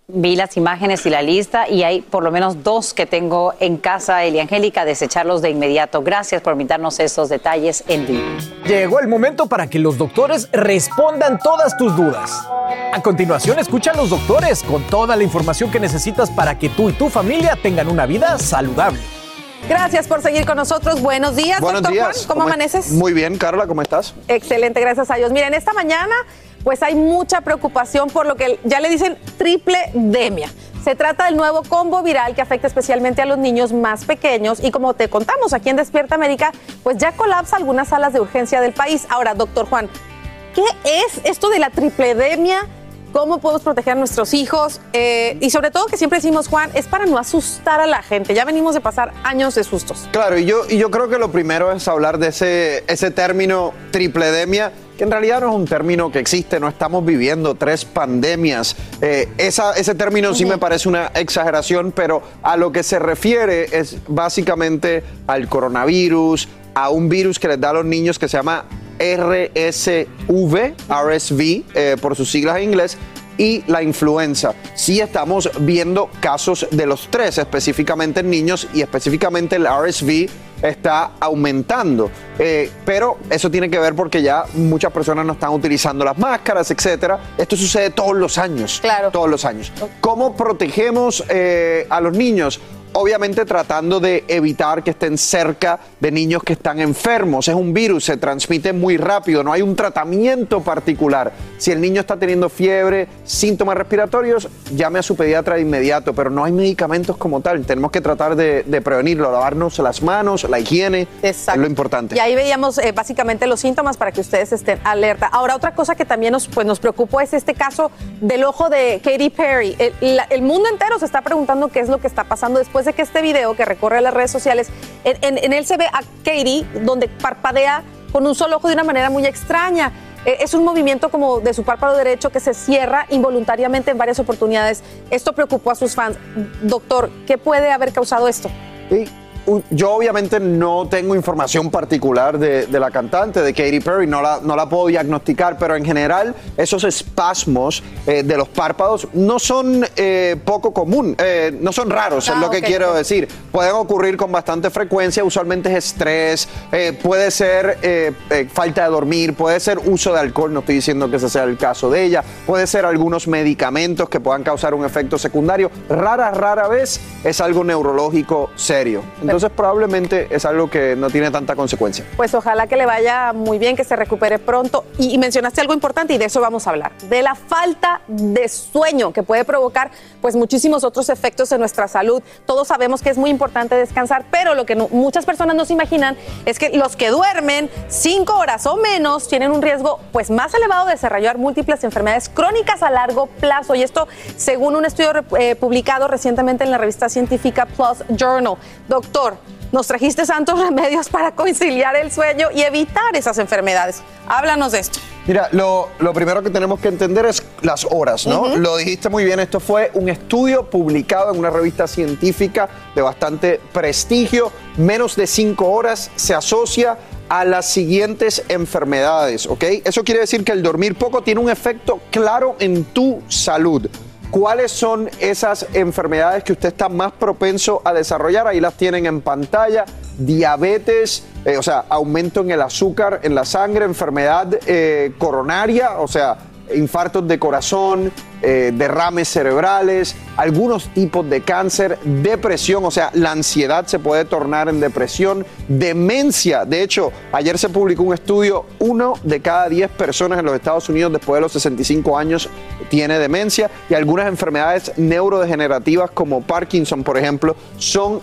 Vi las imágenes y la lista y hay por lo menos dos que tengo en casa, Elia Angélica, desecharlos de inmediato. Gracias por invitarnos estos detalles en vivo. Llegó el momento para que los doctores respondan todas tus dudas. A continuación, escucha a los doctores con toda la información que necesitas para que tú y tu familia tengan una vida saludable. Gracias por seguir con nosotros. Buenos días, Buenos doctor días. Juan. ¿Cómo, amaneces? Muy bien, Carla, ¿cómo estás? Excelente, gracias a Dios. Miren, esta mañana pues hay mucha preocupación por lo que ya le dicen triple demia. Se trata del nuevo combo viral que afecta especialmente a los niños más pequeños y como te contamos aquí en Despierta América, pues ya colapsa algunas salas de urgencia del país. Ahora, doctor Juan, ¿qué es esto de la tripledemia? ¿Cómo podemos proteger a nuestros hijos? Eh, y sobre todo que siempre decimos, Juan, es para no asustar a la gente. Ya venimos de pasar años de sustos. Claro, y yo, y yo creo que lo primero es hablar de ese, ese término tripledemia que en realidad no es un término que existe, no estamos viviendo tres pandemias. Eh, esa, ese término sí me parece una exageración, pero a lo que se refiere es básicamente al coronavirus, a un virus que les da a los niños que se llama RSV, RSV, eh, por sus siglas en inglés, y la influenza. Sí estamos viendo casos de los tres, específicamente en niños y específicamente el RSV está aumentando. Eh, pero eso tiene que ver porque ya muchas personas no están utilizando las máscaras, etcétera. Esto sucede todos los años. Claro. Todos los años. ¿Cómo protegemos eh, a los niños? Obviamente tratando de evitar que estén cerca de niños que están enfermos. Es un virus, se transmite muy rápido, no hay un tratamiento particular. Si el niño está teniendo fiebre, síntomas respiratorios, llame a su pediatra de inmediato, pero no hay medicamentos como tal. Tenemos que tratar de, de prevenirlo, lavarnos las manos, la higiene, es lo importante. Y ahí veíamos eh, básicamente los síntomas para que ustedes estén alerta. Ahora, otra cosa que también nos, pues, nos preocupó es este caso del ojo de Katy Perry. El, la- el mundo entero se está preguntando qué es lo que está pasando después que este video que recorre las redes sociales, en, en- él se ve a Katy donde parpadea con un solo ojo de una manera muy extraña. Eh, Es un movimiento como de su párpado derecho que se cierra involuntariamente en varias oportunidades. Esto preocupó a sus fans. Doctor, ¿qué puede haber causado esto? Sí, Yo obviamente no tengo información particular de, de la cantante, de Katy Perry, no la, no la puedo diagnosticar, pero en general esos espasmos eh, de los párpados no son eh, poco común, eh, no son raros, es Ah, lo que quiero decir. Pueden ocurrir con bastante frecuencia, usualmente es estrés, puede ser falta de dormir, puede ser uso de alcohol, no estoy diciendo que ese sea el caso de ella, puede ser algunos medicamentos que puedan causar un efecto secundario. Rara, rara vez es algo neurológico serio. Entonces, Entonces probablemente es algo que no tiene tanta consecuencia. Pues ojalá que le vaya muy bien, que se recupere pronto. Y, mencionaste algo importante y de eso vamos a hablar, de la falta de sueño que puede provocar pues muchísimos otros efectos en nuestra salud. Todos sabemos que es muy importante descansar, pero lo que muchas personas no se imaginan es que los que duermen cinco horas o menos tienen un riesgo pues más elevado de desarrollar múltiples enfermedades crónicas a largo plazo. Y esto según un estudio eh, publicado recientemente en la revista científica Plus Journal. Doctor, nos trajiste santos <laughs> remedios para conciliar el sueño y evitar esas enfermedades. Háblanos de esto. Mira, lo, lo primero que tenemos que entender es las horas, ¿no? Lo dijiste muy bien, esto fue un estudio publicado en una revista científica de bastante prestigio. Menos de cinco horas se asocia a las siguientes enfermedades, ¿ok? Eso quiere decir que el dormir poco tiene un efecto claro en tu salud. ¿Cuáles son esas enfermedades que usted está más propenso a desarrollar? Ahí las tienen en pantalla. Diabetes, eh, o sea, aumento en el azúcar en la sangre, enfermedad eh, coronaria, o sea, infartos de corazón, eh, derrames cerebrales, algunos tipos de cáncer, depresión, o sea, la ansiedad se puede tornar en depresión, demencia. De hecho, ayer se publicó un estudio, uno de cada 10 personas en los Estados Unidos después de los 65 años tiene demencia y algunas enfermedades neurodegenerativas como Parkinson, por ejemplo, son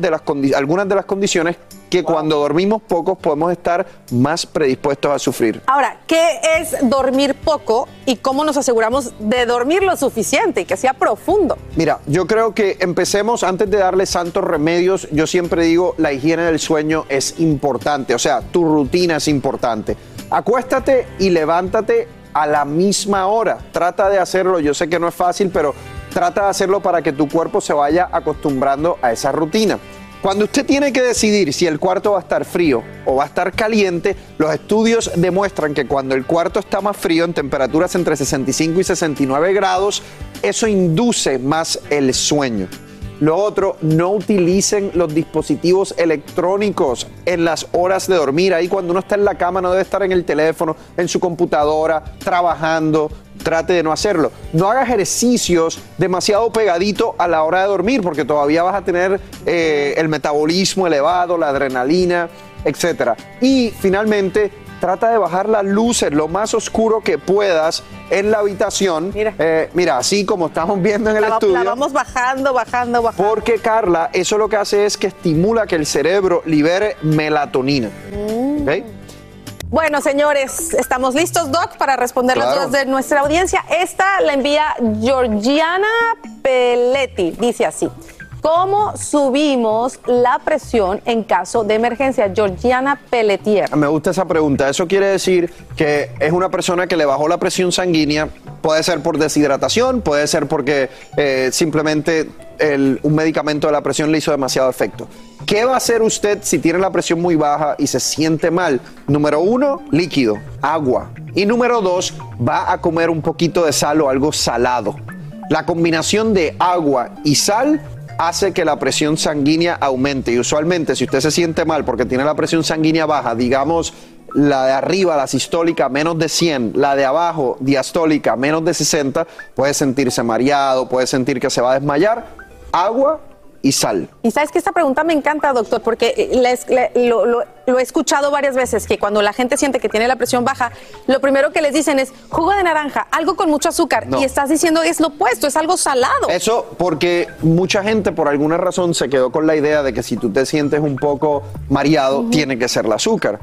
de las algunas de las condiciones que cuando dormimos pocos podemos estar más predispuestos a sufrir. Ahora, ¿qué es dormir poco y cómo nos aseguramos de dormir lo suficiente y que sea profundo? Mira, yo creo que empecemos antes de darle santos remedios. Yo siempre digo, la higiene del sueño es importante, o sea, tu rutina es importante. Acuéstate y levántate a la misma hora. Trata de hacerlo, yo sé que no es fácil, pero trata de hacerlo para que tu cuerpo se vaya acostumbrando a esa rutina. Cuando usted tiene que decidir si el cuarto va a estar frío o va a estar caliente, los estudios demuestran que cuando el cuarto está más frío, en temperaturas entre 65 y 69 grados, eso induce más el sueño. Lo otro, no utilicen los dispositivos electrónicos en las horas de dormir. Ahí cuando uno está en la cama no debe estar en el teléfono, en su computadora, trabajando. Trate de no hacerlo. No haga ejercicios demasiado pegadito a la hora de dormir porque todavía vas a tener eh, el metabolismo elevado, la adrenalina, etc. Y finalmente, trata de bajar las luces lo más oscuro que puedas en la habitación. Mira, mira así como estamos viendo en el La, estudio. la vamos bajando, bajando, bajando. Porque Carla, eso lo que hace es que estimula que el cerebro libere melatonina. Mm. ¿Ok? Bueno, señores, estamos listos, Doc, para responder las Claro. dudas de nuestra audiencia. Esta la envía Georgiana Peletti. Dice así. ¿Cómo subimos la presión en caso de emergencia? Georgiana Pelletier. Me gusta esa pregunta. Eso quiere decir que es una persona que le bajó la presión sanguínea. Puede ser por deshidratación, puede ser porque eh, simplemente un medicamento de la presión le hizo demasiado efecto. ¿Qué va a hacer usted si tiene la presión muy baja y se siente mal? Número uno, líquido, agua. Y número dos, va a comer un poquito de sal o algo salado. La combinación de agua y sal hace que la presión sanguínea aumente. Y usualmente, si usted se siente mal porque tiene la presión sanguínea baja, digamos la de arriba, la sistólica, menos de 100, la de abajo, diastólica, menos de 60, puede sentirse mareado, puede sentir que se va a desmayar. Agua y sal. Y sabes que esta pregunta me encanta, doctor, porque eh, les- le- lo, lo- lo he escuchado varias veces, que cuando la gente siente que tiene la presión baja, lo primero que les dicen es jugo de naranja, algo con mucho azúcar. No. Y estás diciendo es lo opuesto, es algo salado. Eso porque mucha gente por alguna razón se quedó con la idea de que si tú te sientes un poco mareado, tiene que ser el azúcar.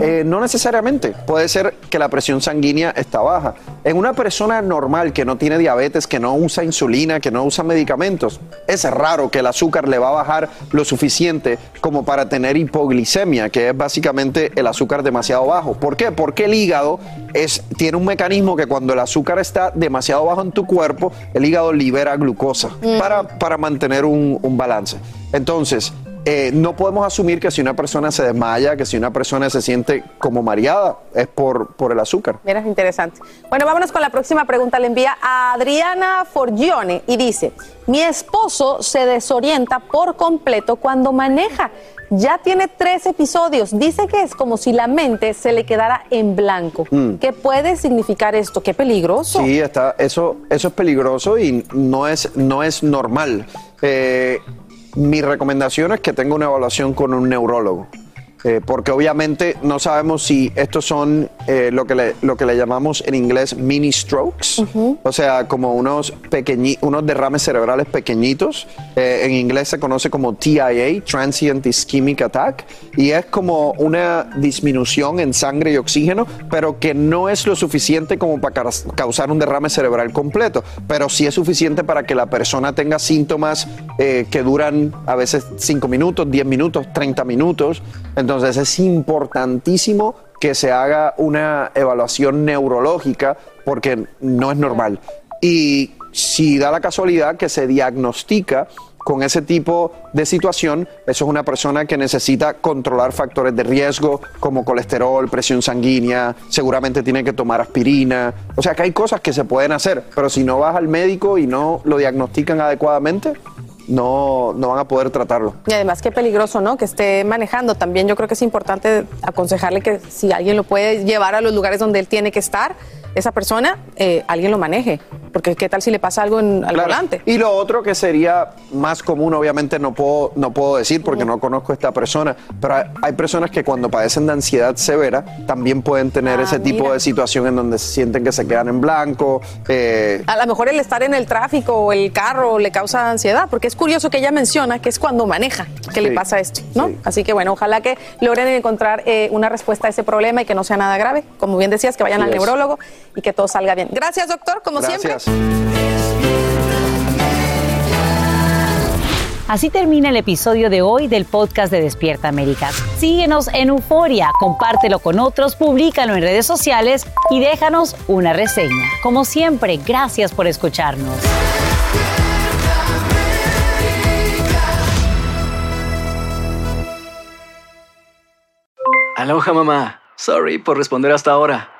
Eh, no necesariamente, puede ser que la presión sanguínea está baja. En una persona normal que no tiene diabetes, que no usa insulina, que no usa medicamentos, es raro que el azúcar le va a bajar lo suficiente como para tener hipoglicemia, que es básicamente el azúcar demasiado bajo. ¿Por qué? Porque el hígado es, tiene un mecanismo que cuando el azúcar está demasiado bajo en tu cuerpo, el hígado libera glucosa Mm. para, para mantener un, un balance. Entonces, eh, no podemos asumir que si una persona se desmaya, que si una persona se siente como mareada, es por, por el azúcar. Mira, es interesante. Bueno, vámonos con la próxima pregunta. Le envía a Adriana Forgione y dice, mi esposo se desorienta por completo cuando maneja. Ya tiene tres episodios. Dice que es como si la mente se le quedara en blanco. Mm. ¿Qué puede significar esto? Qué peligroso. Sí, está, eso, eso es peligroso y no es, no es normal. Eh, mi recomendación es que tenga una evaluación con un neurólogo. Eh, porque obviamente no sabemos si estos son eh, lo, que le, lo que le llamamos en inglés mini strokes, o sea, como unos, pequeñi, unos derrames cerebrales pequeñitos. Eh, en inglés se conoce como TIA, Transient Ischemic Attack, y es como una disminución en sangre y oxígeno, pero que no es lo suficiente como para causar un derrame cerebral completo, pero sí es suficiente para que la persona tenga síntomas que duran a veces 5 minutos, 10 minutos, 30 minutos. Entonces es importantísimo que se haga una evaluación neurológica porque no es normal. Y si da la casualidad que se diagnostica con ese tipo de situación, eso es una persona que necesita controlar factores de riesgo como colesterol, presión sanguínea, seguramente tiene que tomar aspirina. O sea que hay cosas que se pueden hacer, pero si no vas al médico y no lo diagnostican adecuadamente, no, no van a poder tratarlo. Y además qué peligroso, ¿no? Que esté manejando. También yo creo que es importante aconsejarle que si alguien lo puede llevar a los lugares donde él tiene que estar, esa persona, eh, alguien lo maneje. Porque qué tal si le pasa algo en, al volante. Y lo otro que sería más común, obviamente no puedo, no puedo decir porque no conozco a esta persona, pero hay, personas que cuando padecen de ansiedad severa también pueden tener Ah, ese tipo de situación en donde se sienten que se quedan en blanco. eh, A lo mejor el estar en el tráfico o el carro le causa ansiedad, porque es curioso que ella menciona que es cuando maneja que le pasa esto, ¿no? Así que bueno, ojalá que logren encontrar eh, una respuesta a ese problema y que no sea nada grave. Como bien decías, que vayan al es. Y que todo salga bien. Gracias, doctor, como siempre. Así termina el episodio de hoy del podcast de Despierta América. Síguenos en Euforia, compártelo con otros, públicalo en redes sociales y déjanos una reseña. Como siempre, gracias por escucharnos. Aloha mamá. Sorry por responder hasta ahora.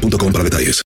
boostmobile.com para detalles.